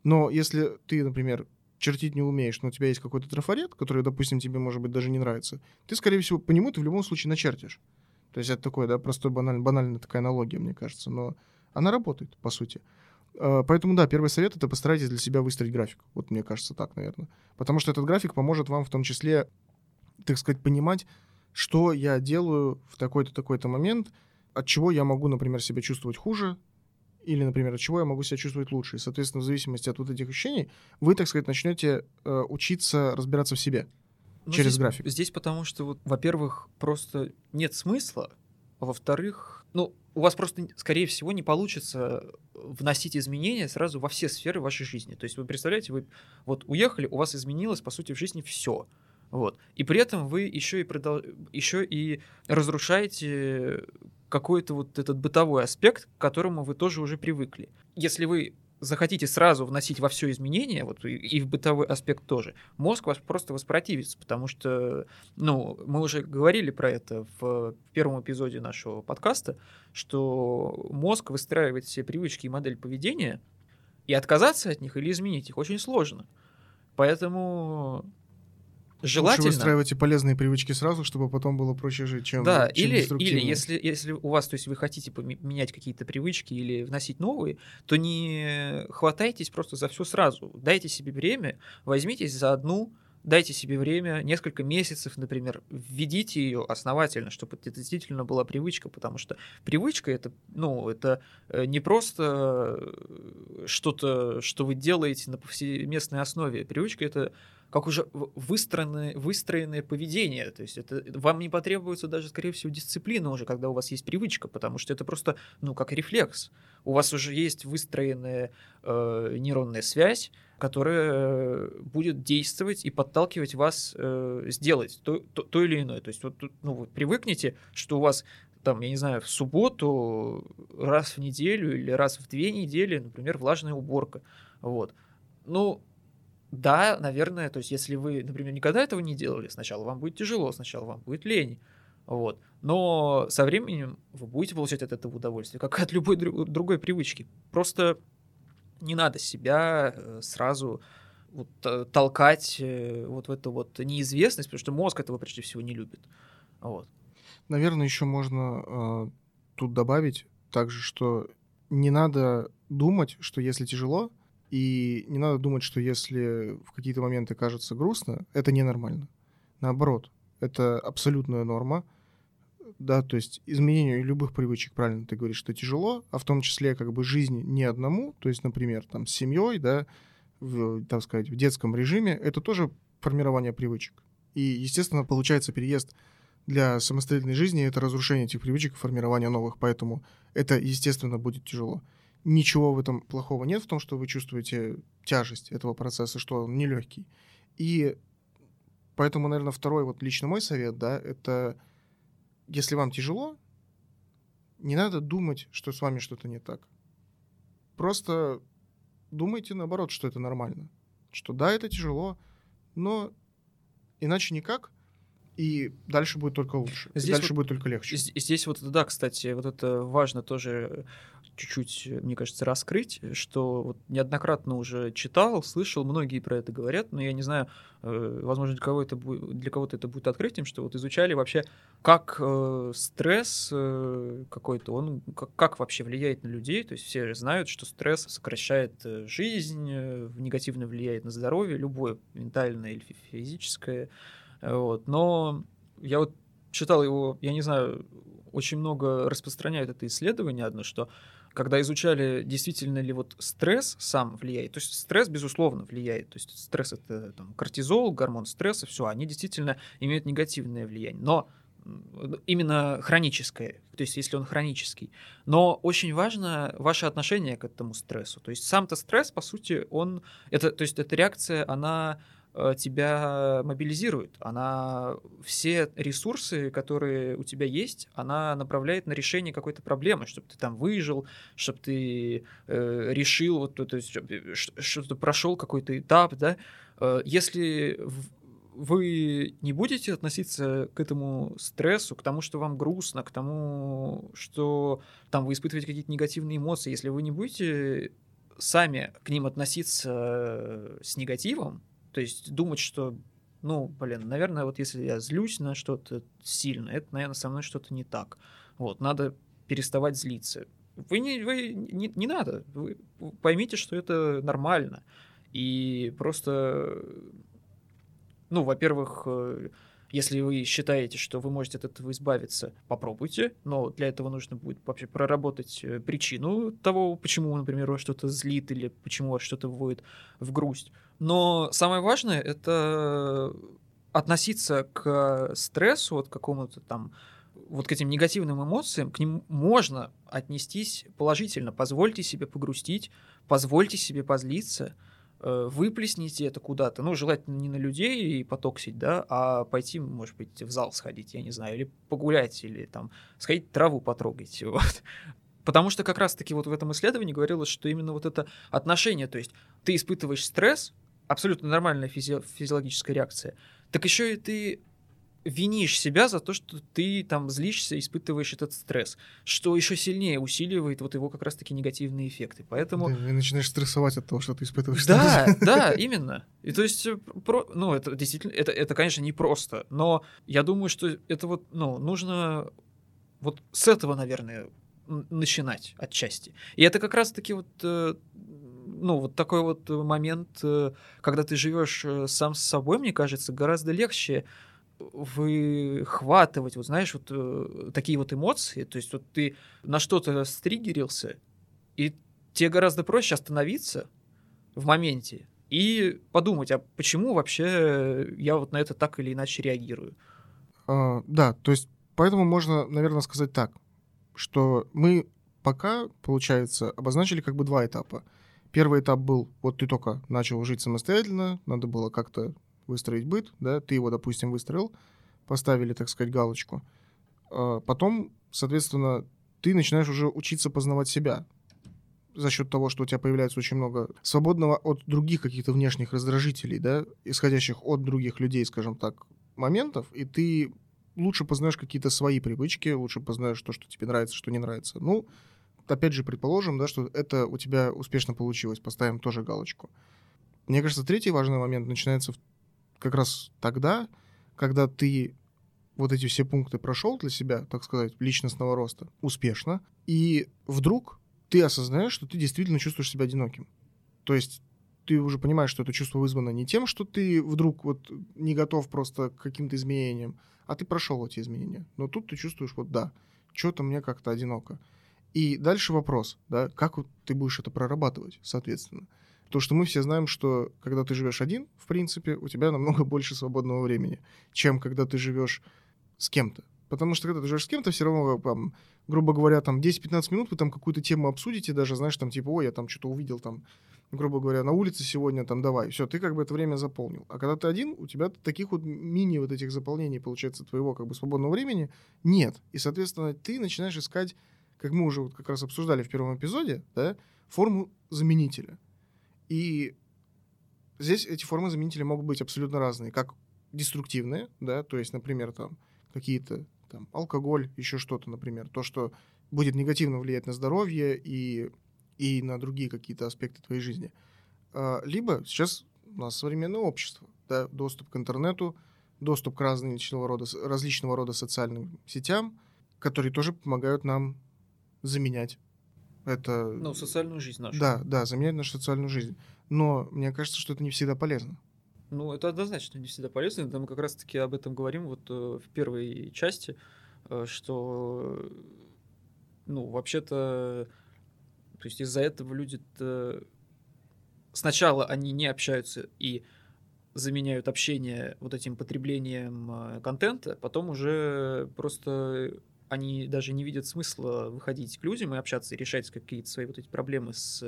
Но если ты, например, чертить не умеешь, но у тебя есть какой-то трафарет, который, допустим, тебе, может быть, даже не нравится, ты, скорее всего, по нему ты в любом случае начертишь. То есть это такое, да, простой, банальная, банальная такая аналогия, мне кажется, но она работает, по сути. А, поэтому, да, первый совет — это постарайтесь для себя выстроить график. Вот мне кажется так, наверное. Потому что этот график поможет вам в том числе, так сказать, понимать, что я делаю в такой-то, такой-то момент — от чего я могу, например, себя чувствовать хуже, или, например, от чего я могу себя чувствовать лучше. И, соответственно, в зависимости от вот этих ощущений, вы, так сказать, начнете э, учиться разбираться в себе ну, через здесь, график. Здесь потому что, вот, во-первых, просто нет смысла, а во-вторых, ну, у вас просто, скорее всего, не получится вносить изменения сразу во все сферы вашей жизни. То есть вы представляете, вы вот уехали, у вас изменилось, по сути, в жизни все. Вот. И при этом вы еще и, продол... еще и разрушаете какой-то вот этот бытовой аспект, к которому вы тоже уже привыкли. Если вы захотите сразу вносить во все изменения, вот и, и в бытовой аспект тоже, мозг вас просто воспротивится, потому что, ну, мы уже говорили про это в первом эпизоде нашего подкаста, что мозг выстраивает все привычки и модель поведения, и отказаться от них или изменить их очень сложно. Поэтому Желательно. Лучше выстраивайте полезные привычки сразу, чтобы потом было проще жить, чем Да, чем или, или если, если у вас, то есть вы хотите поменять какие-то привычки или вносить новые, то не хватайтесь просто за все сразу. Дайте себе время, возьмитесь за одну, дайте себе время, несколько месяцев, например, введите ее основательно, чтобы это действительно была привычка, потому что привычка это, ну, это э, не просто э, что-то, что вы делаете на повсеместной основе. Привычка это как уже выстроенное, выстроенное поведение. То есть это вам не потребуется даже, скорее всего, дисциплина уже, когда у вас есть привычка, потому что это просто, ну, как рефлекс. У вас уже есть выстроенная э, нейронная связь, которая будет действовать и подталкивать вас э, сделать то, то, то или иное. То есть вот, ну, вы привыкнете, что у вас там, я не знаю, в субботу раз в неделю или раз в две недели, например, влажная уборка. Вот. Ну, да, наверное, то есть если вы, например, никогда этого не делали, сначала вам будет тяжело, сначала вам будет лень, вот. Но со временем вы будете получать от этого удовольствие, как от любой другой привычки. Просто не надо себя э, сразу вот, э, толкать э, вот в эту вот неизвестность, потому что мозг этого прежде всего не любит. Вот. Наверное, еще можно э, тут добавить также, что не надо думать, что если тяжело, и не надо думать, что если в какие-то моменты кажется грустно, это ненормально. Наоборот, это абсолютная норма. Да, то есть изменению любых привычек, правильно ты говоришь, что тяжело, а в том числе как бы жизнь не одному, то есть, например, там с семьей, да, в, так сказать, в детском режиме, это тоже формирование привычек. И, естественно, получается переезд для самостоятельной жизни, это разрушение этих привычек, формирование новых, поэтому это, естественно, будет тяжело ничего в этом плохого нет, в том, что вы чувствуете тяжесть этого процесса, что он нелегкий. И поэтому, наверное, второй вот лично мой совет, да, это если вам тяжело, не надо думать, что с вами что-то не так. Просто думайте наоборот, что это нормально. Что да, это тяжело, но иначе никак, и дальше будет только лучше. Здесь дальше вот, будет только легче. Здесь вот, да, кстати, вот это важно тоже чуть-чуть, мне кажется, раскрыть, что вот неоднократно уже читал, слышал, многие про это говорят, но я не знаю, э, возможно, для, кого это будет, для кого-то это будет открытием, что вот изучали вообще, как э, стресс э, какой-то, он как, как вообще влияет на людей, то есть все знают, что стресс сокращает э, жизнь, э, негативно влияет на здоровье, любое ментальное или физическое, вот, но я вот читал его, я не знаю, очень много распространяют это исследование одно, что когда изучали, действительно ли вот стресс сам влияет, то есть стресс, безусловно, влияет, то есть стресс это там, кортизол, гормон стресса, все, они действительно имеют негативное влияние, но именно хроническое, то есть если он хронический. Но очень важно ваше отношение к этому стрессу. То есть сам-то стресс, по сути, он, это, то есть эта реакция, она тебя мобилизирует. Она все ресурсы, которые у тебя есть, она направляет на решение какой-то проблемы, чтобы ты там выжил, чтобы ты э, решил, вот, то есть, чтобы ты прошел какой-то этап, да. Э, если вы не будете относиться к этому стрессу, к тому, что вам грустно, к тому, что там вы испытываете какие-то негативные эмоции, если вы не будете сами к ним относиться э, с негативом, то есть думать, что, ну, блин, наверное, вот если я злюсь на что-то сильно, это, наверное, со мной что-то не так. Вот, надо переставать злиться. Вы не, вы не, не надо. Вы поймите, что это нормально. И просто, ну, во-первых, э, если вы считаете, что вы можете от этого избавиться, попробуйте, но для этого нужно будет вообще проработать э, причину того, почему, например, вас что-то злит или почему вас что-то вводит в грусть. Но самое важное — это относиться к стрессу, вот к какому-то там вот к этим негативным эмоциям, к ним можно отнестись положительно. Позвольте себе погрустить, позвольте себе позлиться — Э, выплесните это куда-то, ну, желательно не на людей и потоксить, да, а пойти, может быть, в зал сходить, я не знаю, или погулять, или там сходить траву потрогать, <laughs> вот. Потому что как раз-таки вот в этом исследовании говорилось, что именно вот это отношение, то есть ты испытываешь стресс, абсолютно нормальная физи- физиологическая реакция, так еще и ты винишь себя за то, что ты там злишься, испытываешь этот стресс, что еще сильнее усиливает вот его как раз-таки негативные эффекты. Поэтому... Да, ты начинаешь стрессовать от того, что ты испытываешь да, стресс. <laughs> Да, да, именно. И то есть, э, про... ну, это действительно, это, это, конечно, не просто, но я думаю, что это вот, ну, нужно вот с этого, наверное, начинать отчасти. И это как раз-таки вот э, ну, вот такой вот момент, э, когда ты живешь сам с собой, мне кажется, гораздо легче выхватывать, вот знаешь, вот э, такие вот эмоции, то есть вот ты на что-то стригерился, и тебе гораздо проще остановиться в моменте и подумать, а почему вообще я вот на это так или иначе реагирую. А, да, то есть поэтому можно, наверное, сказать так, что мы пока, получается, обозначили как бы два этапа. Первый этап был, вот ты только начал жить самостоятельно, надо было как-то выстроить быт, да, ты его, допустим, выстроил, поставили, так сказать, галочку. А потом, соответственно, ты начинаешь уже учиться познавать себя за счет того, что у тебя появляется очень много свободного от других каких-то внешних раздражителей, да, исходящих от других людей, скажем так, моментов, и ты лучше познаешь какие-то свои привычки, лучше познаешь то, что тебе нравится, что не нравится. Ну, опять же, предположим, да, что это у тебя успешно получилось, поставим тоже галочку. Мне кажется, третий важный момент начинается как раз тогда, когда ты вот эти все пункты прошел для себя, так сказать, личностного роста успешно, и вдруг ты осознаешь, что ты действительно чувствуешь себя одиноким. То есть ты уже понимаешь, что это чувство вызвано не тем, что ты вдруг вот не готов просто к каким-то изменениям, а ты прошел эти изменения. Но тут ты чувствуешь, вот да, что-то мне как-то одиноко. И дальше вопрос, да, как ты будешь это прорабатывать, соответственно. То, что мы все знаем, что когда ты живешь один, в принципе, у тебя намного <laughs> больше свободного времени, чем когда ты живешь с кем-то. Потому что когда ты живешь с кем-то, все равно, там, грубо говоря, там 10-15 минут вы там какую-то тему обсудите, даже, знаешь, там типа, ой, я там что-то увидел там, грубо говоря, на улице сегодня, там, давай, все, ты как бы это время заполнил. А когда ты один, у тебя таких вот мини вот этих заполнений, получается, твоего как бы свободного времени нет. И, соответственно, ты начинаешь искать, как мы уже вот как раз обсуждали в первом эпизоде, да, форму заменителя. И здесь эти формы заменителей могут быть абсолютно разные, как деструктивные, да, то есть, например, там какие-то там алкоголь, еще что-то, например, то, что будет негативно влиять на здоровье и, и на другие какие-то аспекты твоей жизни. А, либо сейчас у нас современное общество, да, доступ к интернету, доступ к различного рода, различного рода социальным сетям, которые тоже помогают нам заменять это... Ну, социальную жизнь нашу. Да, да, заменять нашу социальную жизнь. Но мне кажется, что это не всегда полезно. Ну, это однозначно не всегда полезно. Это мы как раз-таки об этом говорим вот э, в первой части, э, что, ну, вообще-то, то есть из-за этого люди сначала они не общаются и заменяют общение вот этим потреблением э, контента, потом уже просто они даже не видят смысла выходить к людям и общаться, и решать какие-то свои вот эти проблемы с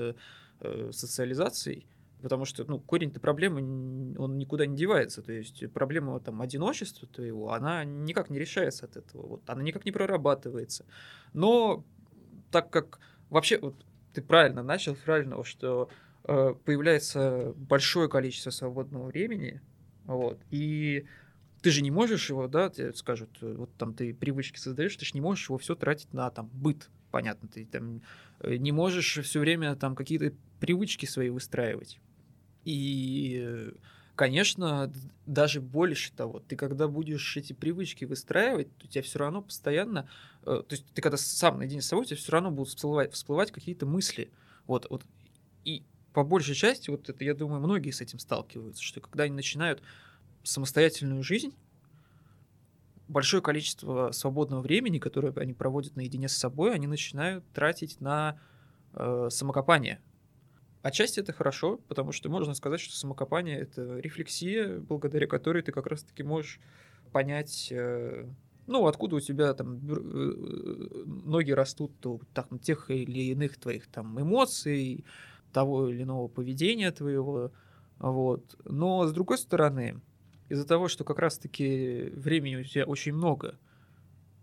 э, социализацией, потому что, ну, корень-то проблемы, он никуда не девается, то есть проблема там одиночества твоего, она никак не решается от этого, вот, она никак не прорабатывается. Но так как вообще, вот ты правильно начал, правильно, что э, появляется большое количество свободного времени, вот, и ты же не можешь его, да, тебе скажут, э, вот там ты привычки создаешь, ты же не можешь его все тратить на там быт, понятно, ты там э, не можешь все время там какие-то привычки свои выстраивать. И, конечно, даже больше того, ты когда будешь эти привычки выстраивать, у тебя все равно постоянно, э, то есть ты когда сам наедине с собой, у тебя все равно будут всплывать, всплывать какие-то мысли. Вот, вот. И по большей части, вот это, я думаю, многие с этим сталкиваются, что когда они начинают самостоятельную жизнь, большое количество свободного времени, которое они проводят наедине с собой, они начинают тратить на э, самокопание. Отчасти это хорошо, потому что можно сказать, что самокопание — это рефлексия, благодаря которой ты как раз-таки можешь понять, э, ну, откуда у тебя там э, ноги растут, то, там, тех или иных твоих там эмоций, того или иного поведения твоего, вот. Но, с другой стороны, из-за того, что как раз-таки времени у тебя очень много,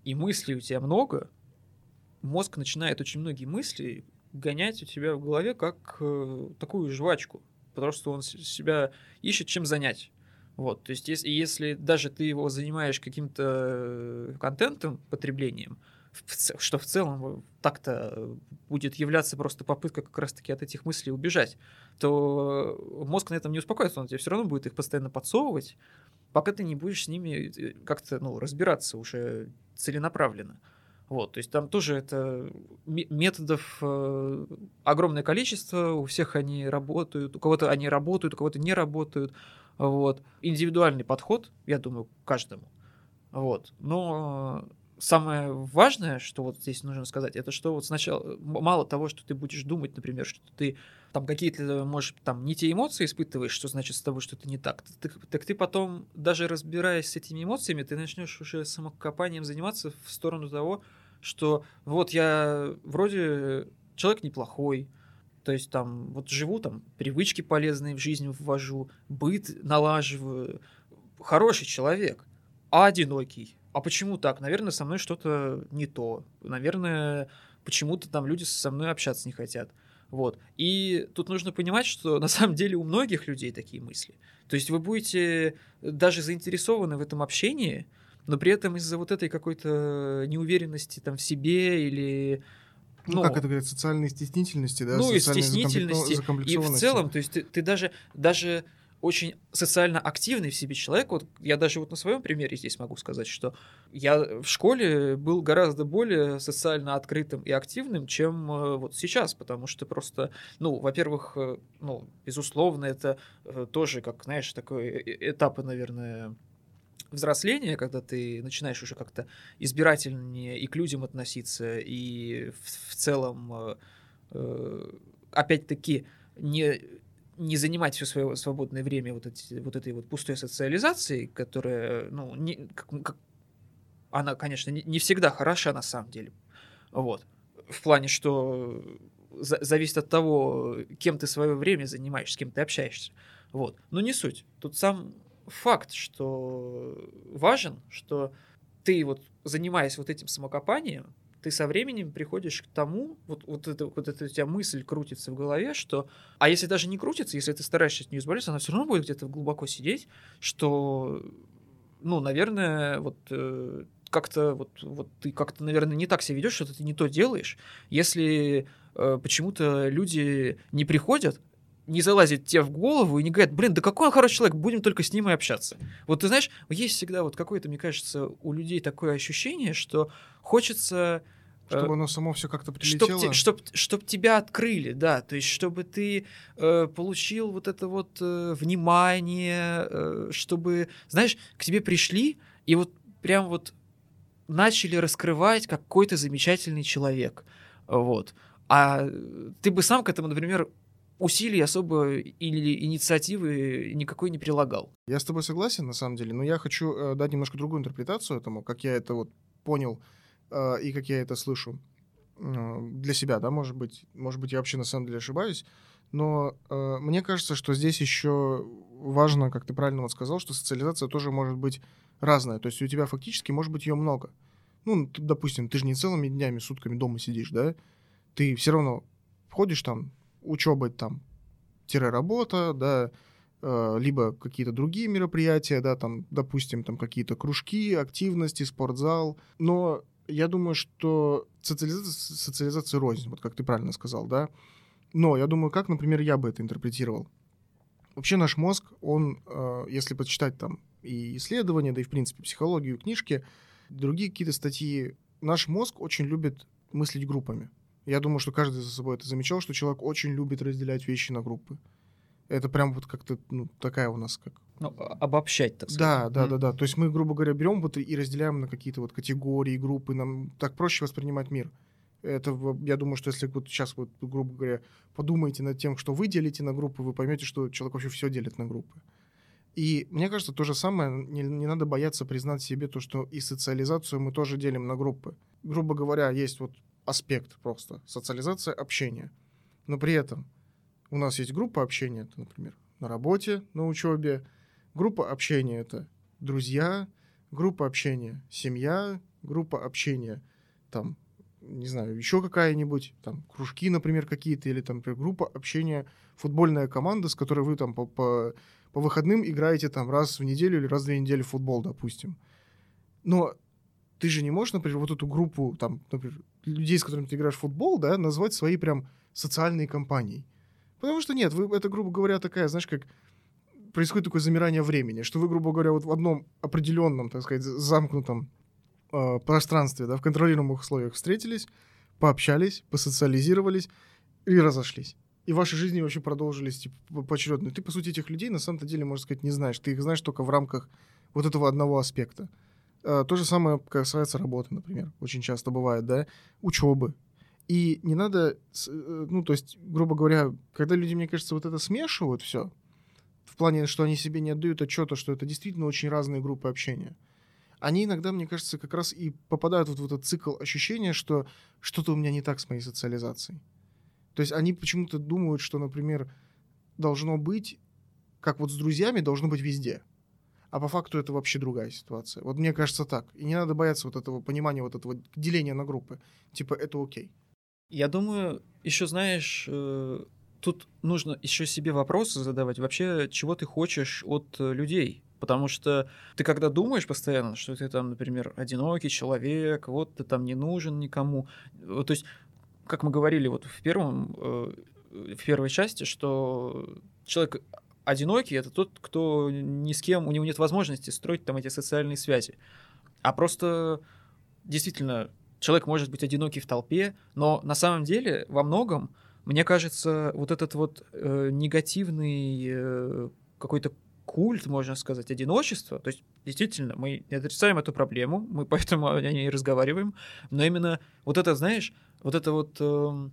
и мыслей у тебя много, мозг начинает очень многие мысли гонять у тебя в голове как э, такую жвачку, потому что он себя ищет чем занять. Вот, то есть если, если даже ты его занимаешь каким-то э, контентом, потреблением, что в целом так-то будет являться просто попытка как раз-таки от этих мыслей убежать, то мозг на этом не успокоится, он тебе все равно будет их постоянно подсовывать, пока ты не будешь с ними э, как-то ну, разбираться уже целенаправленно. Вот, то есть там тоже это методов э, огромное количество, у всех они работают, у кого-то они работают, у кого-то не работают. Вот. Индивидуальный подход, я думаю, каждому. Вот. Но самое важное, что вот здесь нужно сказать, это что вот сначала мало того, что ты будешь думать, например, что ты там какие-то, может, там не те эмоции испытываешь, что значит с тобой что-то не так, так, так ты потом, даже разбираясь с этими эмоциями, ты начнешь уже самокопанием заниматься в сторону того, что вот я вроде человек неплохой, то есть там вот живу, там привычки полезные в жизнь ввожу, быт налаживаю, хороший человек, а одинокий а почему так? Наверное, со мной что-то не то. Наверное, почему-то там люди со мной общаться не хотят. Вот. И тут нужно понимать, что на самом деле у многих людей такие мысли. То есть вы будете даже заинтересованы в этом общении, но при этом из-за вот этой какой-то неуверенности там в себе или ну, ну, как это говорят, социальной стеснительности, да? Ну, и стеснительности. И в целом, то есть ты, ты даже, даже очень социально активный в себе человек. Вот я даже вот на своем примере здесь могу сказать, что я в школе был гораздо более социально открытым и активным, чем э, вот сейчас, потому что просто, ну, во-первых, э, ну, безусловно, это э, тоже, как, знаешь, такой этапы, наверное, взросления, когда ты начинаешь уже как-то избирательнее и к людям относиться, и в, в целом, опять-таки, не не занимать все свое свободное время вот, эти, вот этой вот пустой социализацией, которая, ну, не, как, как, она, конечно, не, не всегда хороша на самом деле. Вот. В плане, что за, зависит от того, кем ты свое время занимаешь, с кем ты общаешься. Вот. Но не суть. Тут сам факт, что важен, что ты вот занимаясь вот этим самокопанием, ты со временем приходишь к тому, вот, вот, это, вот эта у тебя мысль крутится в голове, что, а если даже не крутится, если ты стараешься от нее избавиться, она все равно будет где-то глубоко сидеть, что, ну, наверное, вот э, как-то вот, вот ты как-то, наверное, не так себя ведешь, что ты не то делаешь. Если э, почему-то люди не приходят, не залазит тебе в голову и не говорят, блин, да какой он хороший человек, будем только с ним и общаться. Вот ты знаешь, есть всегда вот какое-то, мне кажется, у людей такое ощущение, что хочется... Э, чтобы оно само все как-то прилетело. Чтобы чтоб, чтоб тебя открыли, да. То есть, чтобы ты э, получил вот это вот э, внимание, э, чтобы, знаешь, к тебе пришли и вот прям вот начали раскрывать какой-то замечательный человек. Вот. А ты бы сам к этому, например, усилий особо или инициативы никакой не прилагал. Я с тобой согласен, на самом деле, но я хочу э, дать немножко другую интерпретацию этому, как я это вот понял э, и как я это слышу э, для себя, да, может быть, может быть, я вообще на самом деле ошибаюсь, но э, мне кажется, что здесь еще важно, как ты правильно вот сказал, что социализация тоже может быть разная, то есть у тебя фактически может быть ее много. Ну, ты, допустим, ты же не целыми днями, сутками дома сидишь, да, ты все равно входишь там, учеба там, тире работа, да, э, либо какие-то другие мероприятия, да, там, допустим, там какие-то кружки, активности, спортзал. Но я думаю, что социализация, социализация рознь, вот как ты правильно сказал, да. Но я думаю, как, например, я бы это интерпретировал. Вообще наш мозг, он, э, если почитать там и исследования, да и, в принципе, психологию, книжки, другие какие-то статьи, наш мозг очень любит мыслить группами. Я думаю, что каждый за собой это замечал, что человек очень любит разделять вещи на группы. Это прям вот как-то ну, такая у нас как... Ну, обобщать, так сказать. Да, да, mm. да, да. То есть мы, грубо говоря, берем вот и разделяем на какие-то вот категории, группы. Нам так проще воспринимать мир. Это, я думаю, что если вот сейчас, вот, грубо говоря, подумаете над тем, что вы делите на группы, вы поймете, что человек вообще все делит на группы. И мне кажется, то же самое, не, не надо бояться признать себе то, что и социализацию мы тоже делим на группы. Грубо говоря, есть вот аспект просто. Социализация общения. Но при этом у нас есть группа общения, это, например, на работе, на учебе. Группа общения — это друзья, группа общения — семья, группа общения — там, не знаю, еще какая-нибудь, там, кружки, например, какие-то, или там, например, группа общения, футбольная команда, с которой вы там по, по, по выходным играете там раз в неделю или раз в две недели в футбол, допустим. Но ты же не можешь, например, вот эту группу, там, например, людей, с которыми ты играешь в футбол, да, назвать своей прям социальной компанией. Потому что нет, вы, это, грубо говоря, такая, знаешь, как происходит такое замирание времени, что вы, грубо говоря, вот в одном определенном, так сказать, замкнутом э, пространстве, да, в контролируемых условиях встретились, пообщались, посоциализировались и разошлись. И ваши жизни вообще продолжились типа, поочередно. Ты, по сути, этих людей на самом-то деле, можно сказать, не знаешь. Ты их знаешь только в рамках вот этого одного аспекта. А, то же самое касается работы, например, очень часто бывает, да, учебы. И не надо, э, ну, то есть, грубо говоря, когда люди, мне кажется, вот это смешивают все, в плане, что они себе не отдают отчета, что это действительно очень разные группы общения, они иногда, мне кажется, как раз и попадают вот в этот цикл ощущения, что что-то у меня не так с моей социализацией. То есть они почему-то думают, что, например, должно быть, как вот с друзьями, должно быть везде – а по факту это вообще другая ситуация. Вот мне кажется так. И не надо бояться вот этого понимания, вот этого деления на группы. Типа, это окей. Я думаю, еще знаешь, э, тут нужно еще себе вопросы задавать. Вообще, чего ты хочешь от э, людей? Потому что ты когда думаешь постоянно, что ты там, например, одинокий человек, вот ты там не нужен никому. То есть, как мы говорили вот в первом, э, в первой части, что человек одинокий это тот, кто ни с кем, у него нет возможности строить там эти социальные связи. А просто действительно человек может быть одинокий в толпе, но на самом деле во многом, мне кажется, вот этот вот э, негативный э, какой-то культ, можно сказать, одиночества. То есть, действительно, мы не отрицаем эту проблему, мы поэтому о ней разговариваем, но именно вот это, знаешь, вот это вот... Э,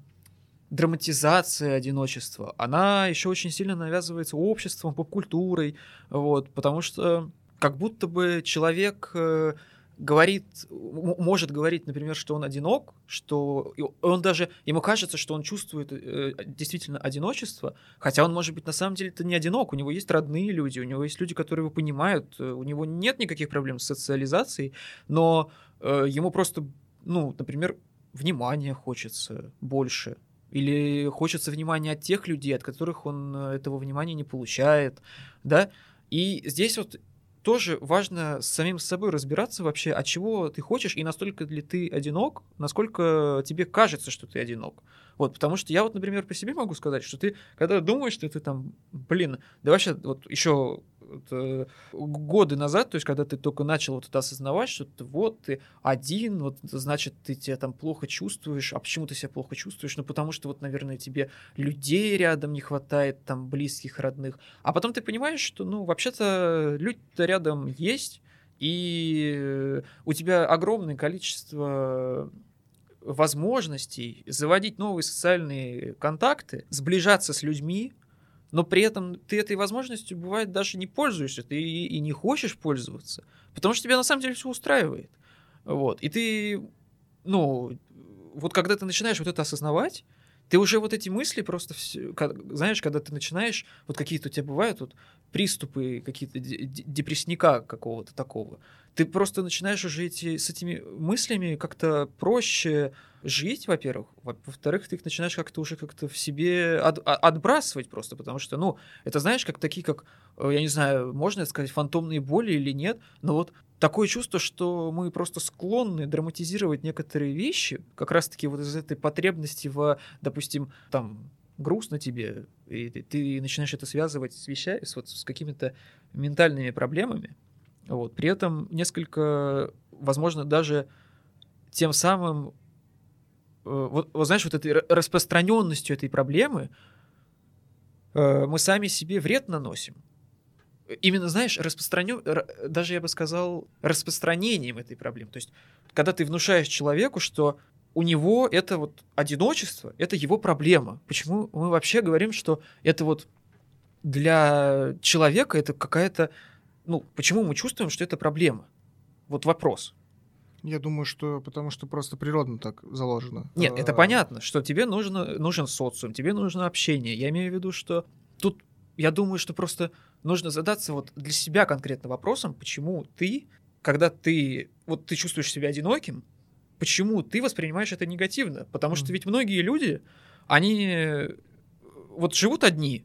драматизация одиночества, она еще очень сильно навязывается обществом, поп-культурой, вот, потому что как будто бы человек э, говорит, может говорить, например, что он одинок, что он даже, ему кажется, что он чувствует э, действительно одиночество, хотя он, может быть, на самом деле это не одинок, у него есть родные люди, у него есть люди, которые его понимают, э, у него нет никаких проблем с социализацией, но ему просто, ну, например, внимания хочется больше, или хочется внимания от тех людей, от которых он э, этого внимания не получает, да, и здесь вот тоже важно с самим собой разбираться вообще, от чего ты хочешь, и настолько ли ты одинок, насколько тебе кажется, что ты одинок. Вот, потому что я вот, например, по себе могу сказать, что ты, когда думаешь, что ты там, блин, да вообще вот еще вот, э, годы назад, то есть когда ты только начал вот это осознавать, что ты вот ты один, вот значит ты тебя там плохо чувствуешь, а почему ты себя плохо чувствуешь? Ну потому что вот, наверное, тебе людей рядом не хватает, там близких, родных. А потом ты понимаешь, что ну вообще-то люди-то рядом есть, и у тебя огромное количество возможностей заводить новые социальные контакты, сближаться с людьми, но при этом ты этой возможностью, бывает, даже не пользуешься, ты и, и не хочешь пользоваться, потому что тебя на самом деле все устраивает. Вот. И ты, ну, вот когда ты начинаешь вот это осознавать, ты уже вот эти мысли просто, все, знаешь, когда ты начинаешь, вот какие-то у тебя бывают вот приступы какие-то депрессника какого-то такого, ты просто начинаешь уже эти, с этими мыслями как-то проще жить, во-первых. Во-вторых, ты их начинаешь как-то уже как-то в себе от, а, отбрасывать просто, потому что, ну, это знаешь, как такие, как, э, я не знаю, можно сказать, фантомные боли или нет, но вот такое чувство, что мы просто склонны драматизировать некоторые вещи, как раз-таки вот из этой потребности в, допустим, там, грустно тебе, и ты начинаешь это связывать с вещами, с, вот, с какими-то ментальными проблемами, вот. При этом несколько, возможно, даже тем самым, э, вот, вот знаешь, вот этой распространенностью этой проблемы э, мы сами себе вред наносим. Именно, знаешь, распространен, даже я бы сказал, распространением этой проблемы. То есть, когда ты внушаешь человеку, что у него это вот одиночество, это его проблема. Почему мы вообще говорим, что это вот для человека это какая-то ну, почему мы чувствуем, что это проблема? Вот вопрос. Я думаю, что потому что просто природно так заложено. Нет, это а, понятно, что тебе нужно, нужен социум, тебе нужно общение. Я имею в виду, что тут, я думаю, что просто нужно задаться вот для себя конкретно вопросом, почему ты, когда ты, вот ты чувствуешь себя одиноким, почему ты воспринимаешь это негативно? Потому что ведь многие люди, они вот живут одни,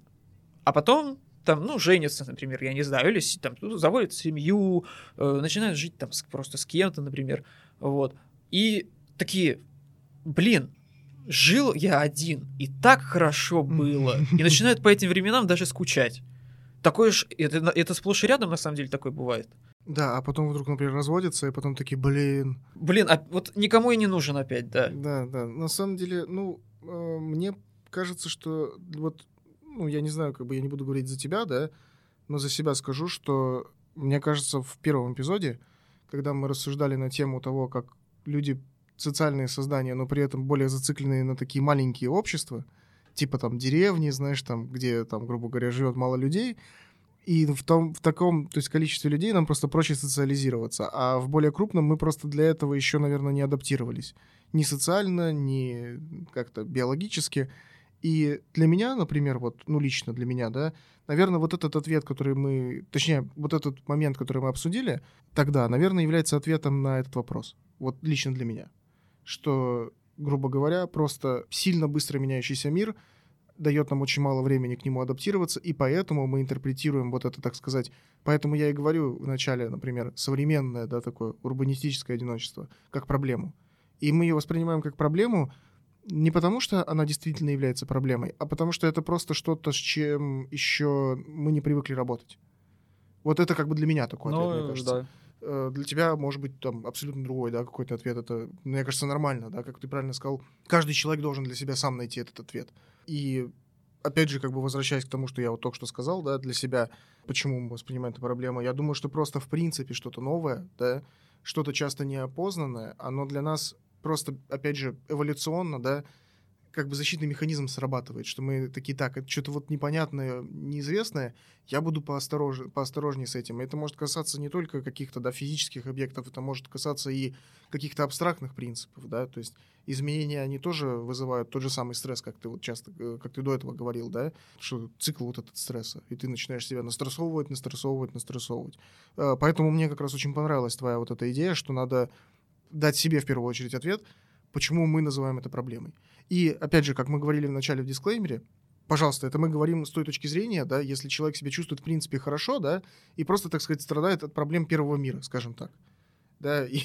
а потом там, ну, женятся, например, я не знаю, или там ну, заводят семью, э, начинают жить там с, просто с кем-то, например, вот. И такие, блин, жил я один, и так хорошо было. И начинают по этим временам даже скучать. Такое ж, это, это сплошь и рядом, на самом деле, такое бывает. Да, а потом вдруг, например, разводятся, и потом такие, блин. Блин, а вот никому и не нужен опять, да. Да, да. На самом деле, ну, э, мне кажется, что вот ну, я не знаю, как бы я не буду говорить за тебя, да, но за себя скажу, что мне кажется, в первом эпизоде, когда мы рассуждали на тему того, как люди социальные создания, но при этом более зацикленные на такие маленькие общества, типа там деревни, знаешь, там, где там, грубо говоря, живет мало людей, и в, том, в таком то есть, количестве людей нам просто проще социализироваться. А в более крупном мы просто для этого еще, наверное, не адаптировались. Ни социально, ни как-то биологически. И для меня, например, вот, ну, лично для меня, да, наверное, вот этот ответ, который мы, точнее, вот этот момент, который мы обсудили тогда, наверное, является ответом на этот вопрос. Вот лично для меня. Что, грубо говоря, просто сильно быстро меняющийся мир дает нам очень мало времени к нему адаптироваться, и поэтому мы интерпретируем вот это, так сказать, поэтому я и говорю вначале, например, современное, да, такое урбанистическое одиночество, как проблему. И мы ее воспринимаем как проблему, не потому, что она действительно является проблемой, а потому что это просто что-то, с чем еще мы не привыкли работать. Вот это как бы для меня такой ответ, ну, мне кажется. Да. Э, для тебя может быть там абсолютно другой, да, какой-то ответ. Это, мне кажется, нормально, да, как ты правильно сказал. Каждый человек должен для себя сам найти этот ответ. И опять же, как бы возвращаясь к тому, что я вот только что сказал, да, для себя, почему мы воспринимаем эту проблему, я думаю, что просто в принципе что-то новое, да, что-то часто неопознанное, оно для нас просто, опять же, эволюционно, да, как бы защитный механизм срабатывает, что мы такие, так, это что-то вот непонятное, неизвестное, я буду поосторож... поосторожнее с этим. это может касаться не только каких-то, да, физических объектов, это может касаться и каких-то абстрактных принципов, да, то есть изменения, они тоже вызывают тот же самый стресс, как ты вот часто, э, как ты до этого говорил, да, что цикл вот этот стресса, и ты начинаешь себя настрессовывать, настрессовывать, настрессовывать. Э, поэтому мне как раз очень понравилась твоя вот эта идея, что надо дать себе в первую очередь ответ, почему мы называем это проблемой. И, опять же, как мы говорили в начале в дисклеймере, пожалуйста, это мы говорим с той точки зрения, да, если человек себя чувствует в принципе хорошо, да, и просто, так сказать, страдает от проблем первого мира, скажем так. Да, и,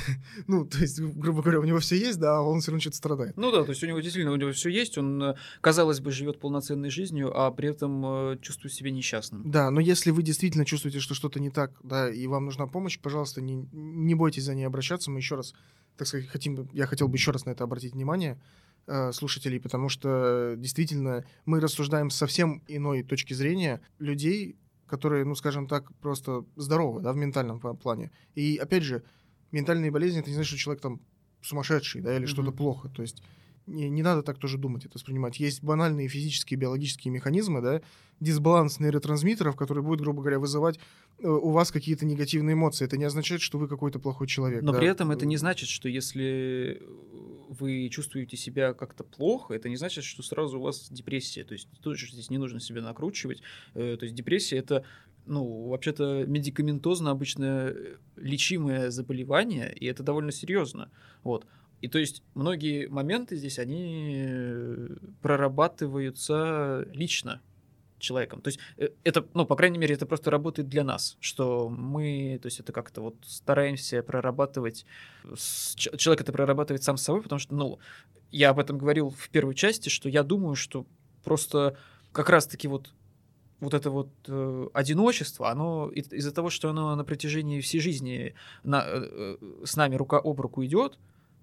<laughs> ну, то есть, грубо говоря, у него все есть, да, а он все равно что-то страдает. Ну да, то есть у него действительно у него все есть, он, э, казалось бы, живет полноценной жизнью, а при этом э, чувствует себя несчастным. Да, но если вы действительно чувствуете, что что-то не так, да, и вам нужна помощь, пожалуйста, не, не бойтесь за ней обращаться. Мы еще раз, так сказать, хотим, я хотел бы еще раз на это обратить внимание э, слушателей, потому что действительно мы рассуждаем с совсем иной точки зрения людей, которые, ну, скажем так, просто здоровы, да, в ментальном плане. И, опять же, ментальные болезни, это не значит, что человек там сумасшедший, да, или mm-hmm. что-то плохо. То есть не, не надо так тоже думать, это воспринимать. Есть банальные физические, биологические механизмы, да, дисбаланс нейротрансмиттеров, который будет, грубо говоря, вызывать э, у вас какие-то негативные эмоции. Это не означает, что вы какой-то плохой человек. Но да? при этом это не значит, что если вы чувствуете себя как-то плохо, это не значит, что сразу у вас депрессия. То есть тоже здесь не нужно себя накручивать. Э, то есть депрессия это ну, вообще-то медикаментозно обычно лечимое заболевание, и это довольно серьезно. Вот. И то есть многие моменты здесь, они прорабатываются лично человеком. То есть э, это, ну, по крайней мере, это просто работает для нас, что мы, то есть это как-то вот стараемся прорабатывать, человек это прорабатывает сам с собой, потому что, ну, я об этом говорил в первой части, что я думаю, что просто как раз-таки вот вот это вот э, одиночество, оно из- из-за того, что оно на протяжении всей жизни на, э, э с нами рука об руку идет,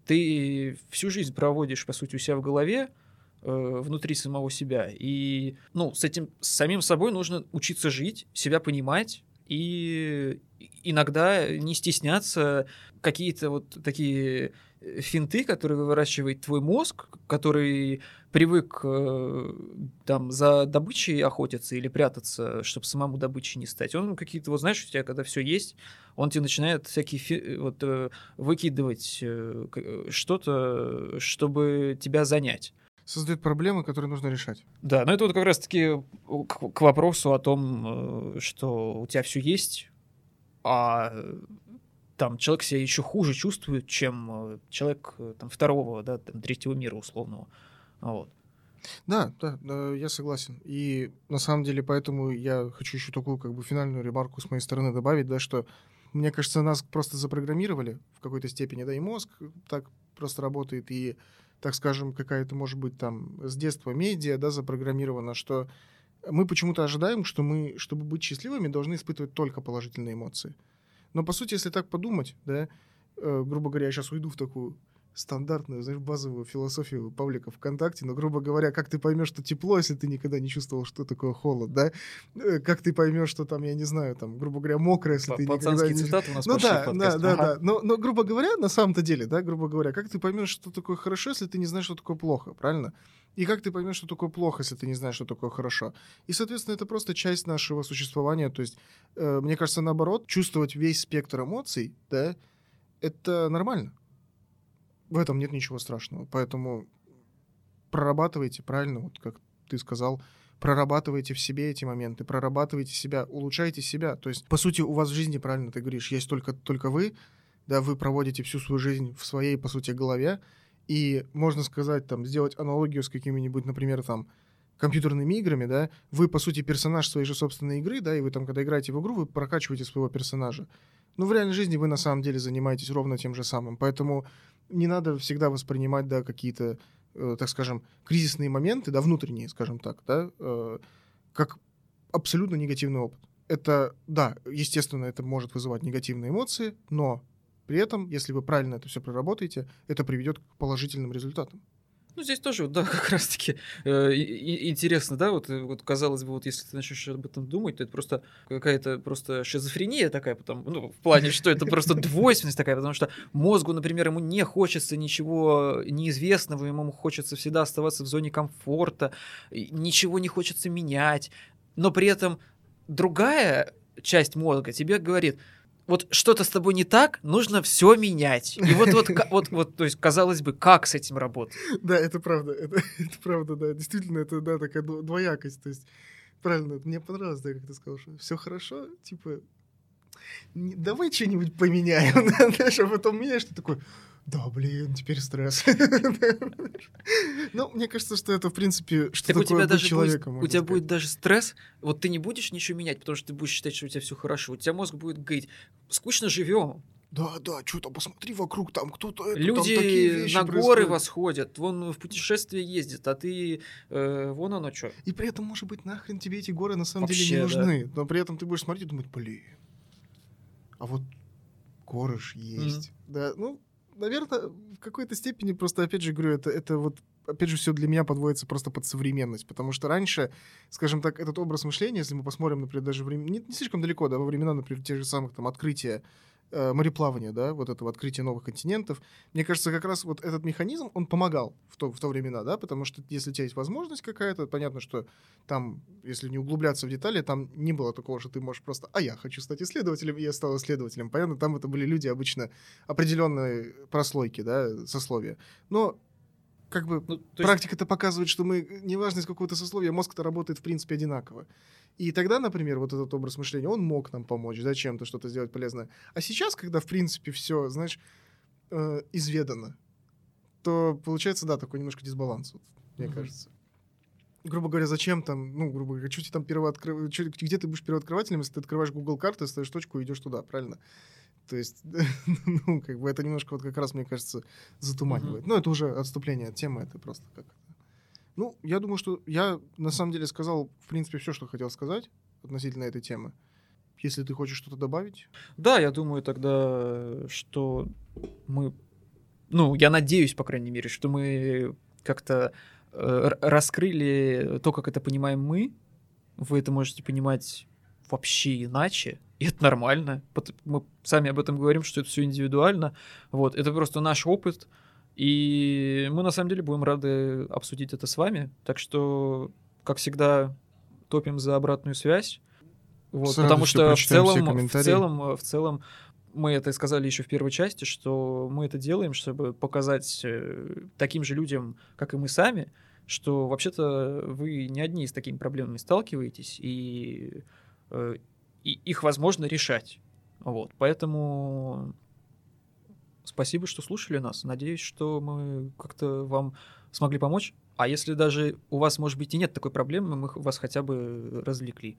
ты всю жизнь проводишь, по сути, у себя в голове, э, внутри самого себя. И, ну, с этим с самим собой нужно учиться жить, себя понимать и иногда не стесняться какие-то вот такие э, финты, которые выворачивает твой мозг, который привык э, там за добычей охотиться или прятаться, чтобы самому добычей не стать. Он какие-то, вот знаешь, у тебя когда все есть, он тебе начинает всякие фи- э, вот выкидывать что-то, чтобы тебя занять создает проблемы, которые нужно решать. Да, но это вот как раз-таки к, к вопросу о том, что у тебя все есть, а там человек себя еще хуже чувствует, чем э, человек э, там, второго, да, там, третьего мира условного. Вот. Да, да, да, я согласен. И на самом деле поэтому я хочу еще такую как бы финальную ремарку с моей стороны добавить, да, что мне кажется, нас просто запрограммировали в какой-то степени, да, и мозг так просто работает, и, так скажем, какая-то, может быть, там с детства медиа, да, запрограммирована, что мы почему-то ожидаем, что мы, чтобы быть счастливыми, должны испытывать только положительные эмоции. Но по сути, если так подумать, да, э, грубо говоря, я сейчас уйду в такую стандартную, знаешь, базовую философию Павлика ВКонтакте, но, грубо говоря, как ты поймешь, что тепло, если ты никогда не чувствовал, что такое холод, да? Э, как ты поймешь, что там, я не знаю, там, грубо говоря, мокро, если ты никогда не... цитаты у нас Ну да, да, да, ага. да. Но, но, грубо говоря, на самом-то деле, да, грубо говоря, как ты поймешь, что такое хорошо, если ты не знаешь, что такое плохо, правильно? И как ты поймешь, что такое плохо, если ты не знаешь, что такое хорошо? И, соответственно, это просто часть нашего существования. То есть, э, мне кажется, наоборот, чувствовать весь спектр эмоций, да, это нормально. В этом нет ничего страшного. Поэтому прорабатывайте правильно, вот как ты сказал, прорабатывайте в себе эти моменты, прорабатывайте себя, улучшайте себя. То есть, по сути, у вас в жизни, правильно ты говоришь, есть только, только вы, да, вы проводите всю свою жизнь в своей, по сути, голове, и можно сказать, там, сделать аналогию с какими-нибудь, например, там, компьютерными играми, да, вы, по сути, персонаж своей же собственной игры, да, и вы там, когда играете в игру, вы прокачиваете своего персонажа. Но в реальной жизни вы на самом деле занимаетесь ровно тем же самым. Поэтому не надо всегда воспринимать, да, какие-то, э, так скажем, кризисные моменты, да, внутренние, скажем так, да, э, как абсолютно негативный опыт. Это, да, естественно, это может вызывать негативные эмоции, но при этом, если вы правильно это все проработаете, это приведет к положительным результатам. Ну, здесь тоже, да, <laughs> как раз-таки э, интересно, да, вот, э, вот казалось бы, вот если ты начнешь об этом думать, то это просто какая-то просто шизофрения такая, потому, ну, в плане, что это просто двойственность такая, потому что мозгу, например, ему не хочется ничего неизвестного, ему хочется всегда оставаться в зоне комфорта, ничего не хочется менять, но при этом другая часть мозга тебе говорит, вот что-то с тобой не так, нужно все менять. И вот, вот, вот, вот, то есть, казалось бы, как с этим работать? <laughs> Да, это правда, это, <laughs> это правда, да. Действительно, это, да, такая двоякость. То есть, правильно, мне понравилось, да, как ты сказал, что все хорошо, типа, давай что-нибудь поменяем, <laughs> знаешь, а потом меняешь, ты такой, Да, блин, теперь стресс. <laughs> Ну, мне кажется, что это, в принципе, что Так у такое тебя быть даже будет, человеком. у тебя сказать. будет даже стресс, вот ты не будешь ничего менять, потому что ты будешь считать, что у тебя все хорошо. У тебя мозг будет говорить, скучно живем. Да, да, что-то посмотри вокруг, там кто-то... это, там Люди такие вещи на горы происходят. восходят, вон в путешествие ездят, а ты э, вон оно что. И при этом, может быть, нахрен тебе эти горы на самом Вообще, деле не да. нужны. Но при этом ты будешь смотреть и думать, блин, а вот горы ж есть. Да, ну, наверное, в какой-то степени просто, опять же, говорю, это, это вот опять же, все для меня подводится просто под современность, потому что раньше, скажем так, этот образ мышления, если мы посмотрим, например, даже времен... не, не слишком далеко, да, во времена, например, тех же самых там открытия мореплавания, да, вот этого открытия новых континентов, мне кажется, как раз вот этот механизм, он помогал в то, в то времена, да, потому что если у тебя есть возможность какая-то, понятно, что там, если не углубляться в детали, там не было такого, что ты можешь просто, а я хочу стать исследователем, и я стал исследователем. Понятно, там это были люди обычно определенной прослойки, да, сословия. Но как бы Ну, есть- практика-то показывает, что мы, неважно из какого-то сословия, мозг-то работает в принципе одинаково. И тогда, например, вот этот образ мышления, он мог нам помочь, да, чем-то что-то сделать полезное. А сейчас, когда, в принципе, все, знаешь, э, изведано, то получается, да, такой немножко дисбаланс, вот, мне Мгм. кажется. Грубо говоря, зачем там, ну, грубо говоря, что тебе там первооткрыв... чё- где ты будешь первооткрывателем, если ты открываешь Google карты, ставишь точку и идешь туда, правильно? То есть, <laughs> ну, как бы это немножко вот как раз, мне кажется, затуманивает. Но это уже отступление от темы, это просто как... Ну, я думаю, что я на самом деле сказал, в принципе, все, что хотел сказать относительно этой темы. Если ты хочешь что-то добавить, Да, я думаю тогда, что мы... Ну, я надеюсь, по крайней мере, что мы как-то э, раскрыли то, как это понимаем мы. Вы это можете понимать вообще иначе, <laughs> и это нормально. Мы сами об этом говорим, что это все индивидуально. Вот, это просто наш опыт, и мы на самом деле будем рады обсудить это с вами. Так что, как всегда, топим за обратную связь. Вот, потому что в целом, в целом, в целом, мы это сказали еще в первой части, что мы это делаем, чтобы показать э, таким же людям, как и мы сами, что вообще-то вы не одни с такими проблемами сталкиваетесь, и, э, и их возможно решать. Вот, поэтому спасибо, что слушали нас. Надеюсь, что мы как-то вам смогли помочь. А если даже у вас, может быть, и нет такой проблемы, мы вас хотя бы развлекли.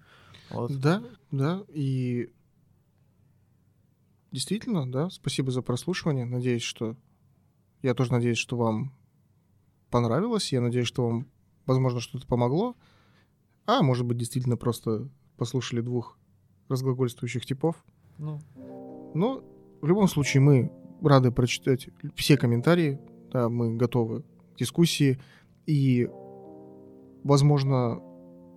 Вот. Да, да, и действительно, да, спасибо за прослушивание. Надеюсь, что... Я тоже надеюсь, что вам понравилось. Я надеюсь, что вам, возможно, что-то помогло. А может быть, действительно просто послушали двух разглагольствующих типов. Ну, Но в любом случае мы рады прочитать все комментарии. Да, мы готовы к дискуссии. И, возможно,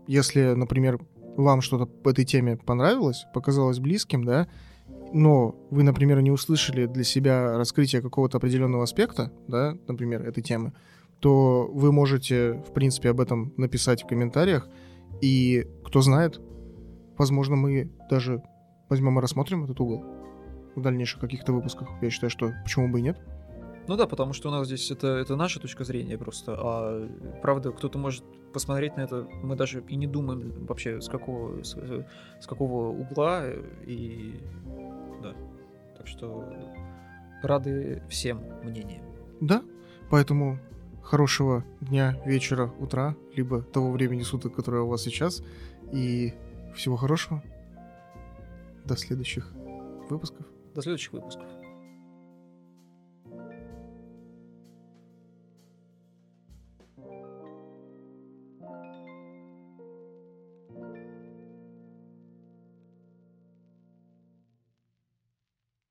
если, например, вам что-то по этой теме понравилось, показалось близким, да, но вы, например, не услышали для себя раскрытие какого-то определенного аспекта, да, например, этой темы, то вы можете, в принципе, об этом написать в комментариях. И кто знает, возможно, мы даже возьмем и рассмотрим этот угол в дальнейших каких-то выпусках. Я считаю, что почему бы и нет. ну да, потому что у нас здесь это, это наша точка зрения просто. А правда, кто-то может посмотреть на это, мы даже и не думаем вообще с какого, с, с какого угла. И да. Так что рады всем мнениям. Да, поэтому хорошего дня, вечера, утра, либо того времени суток, которое у вас сейчас. И всего хорошего. До следующих выпусков. До следующих выпусков.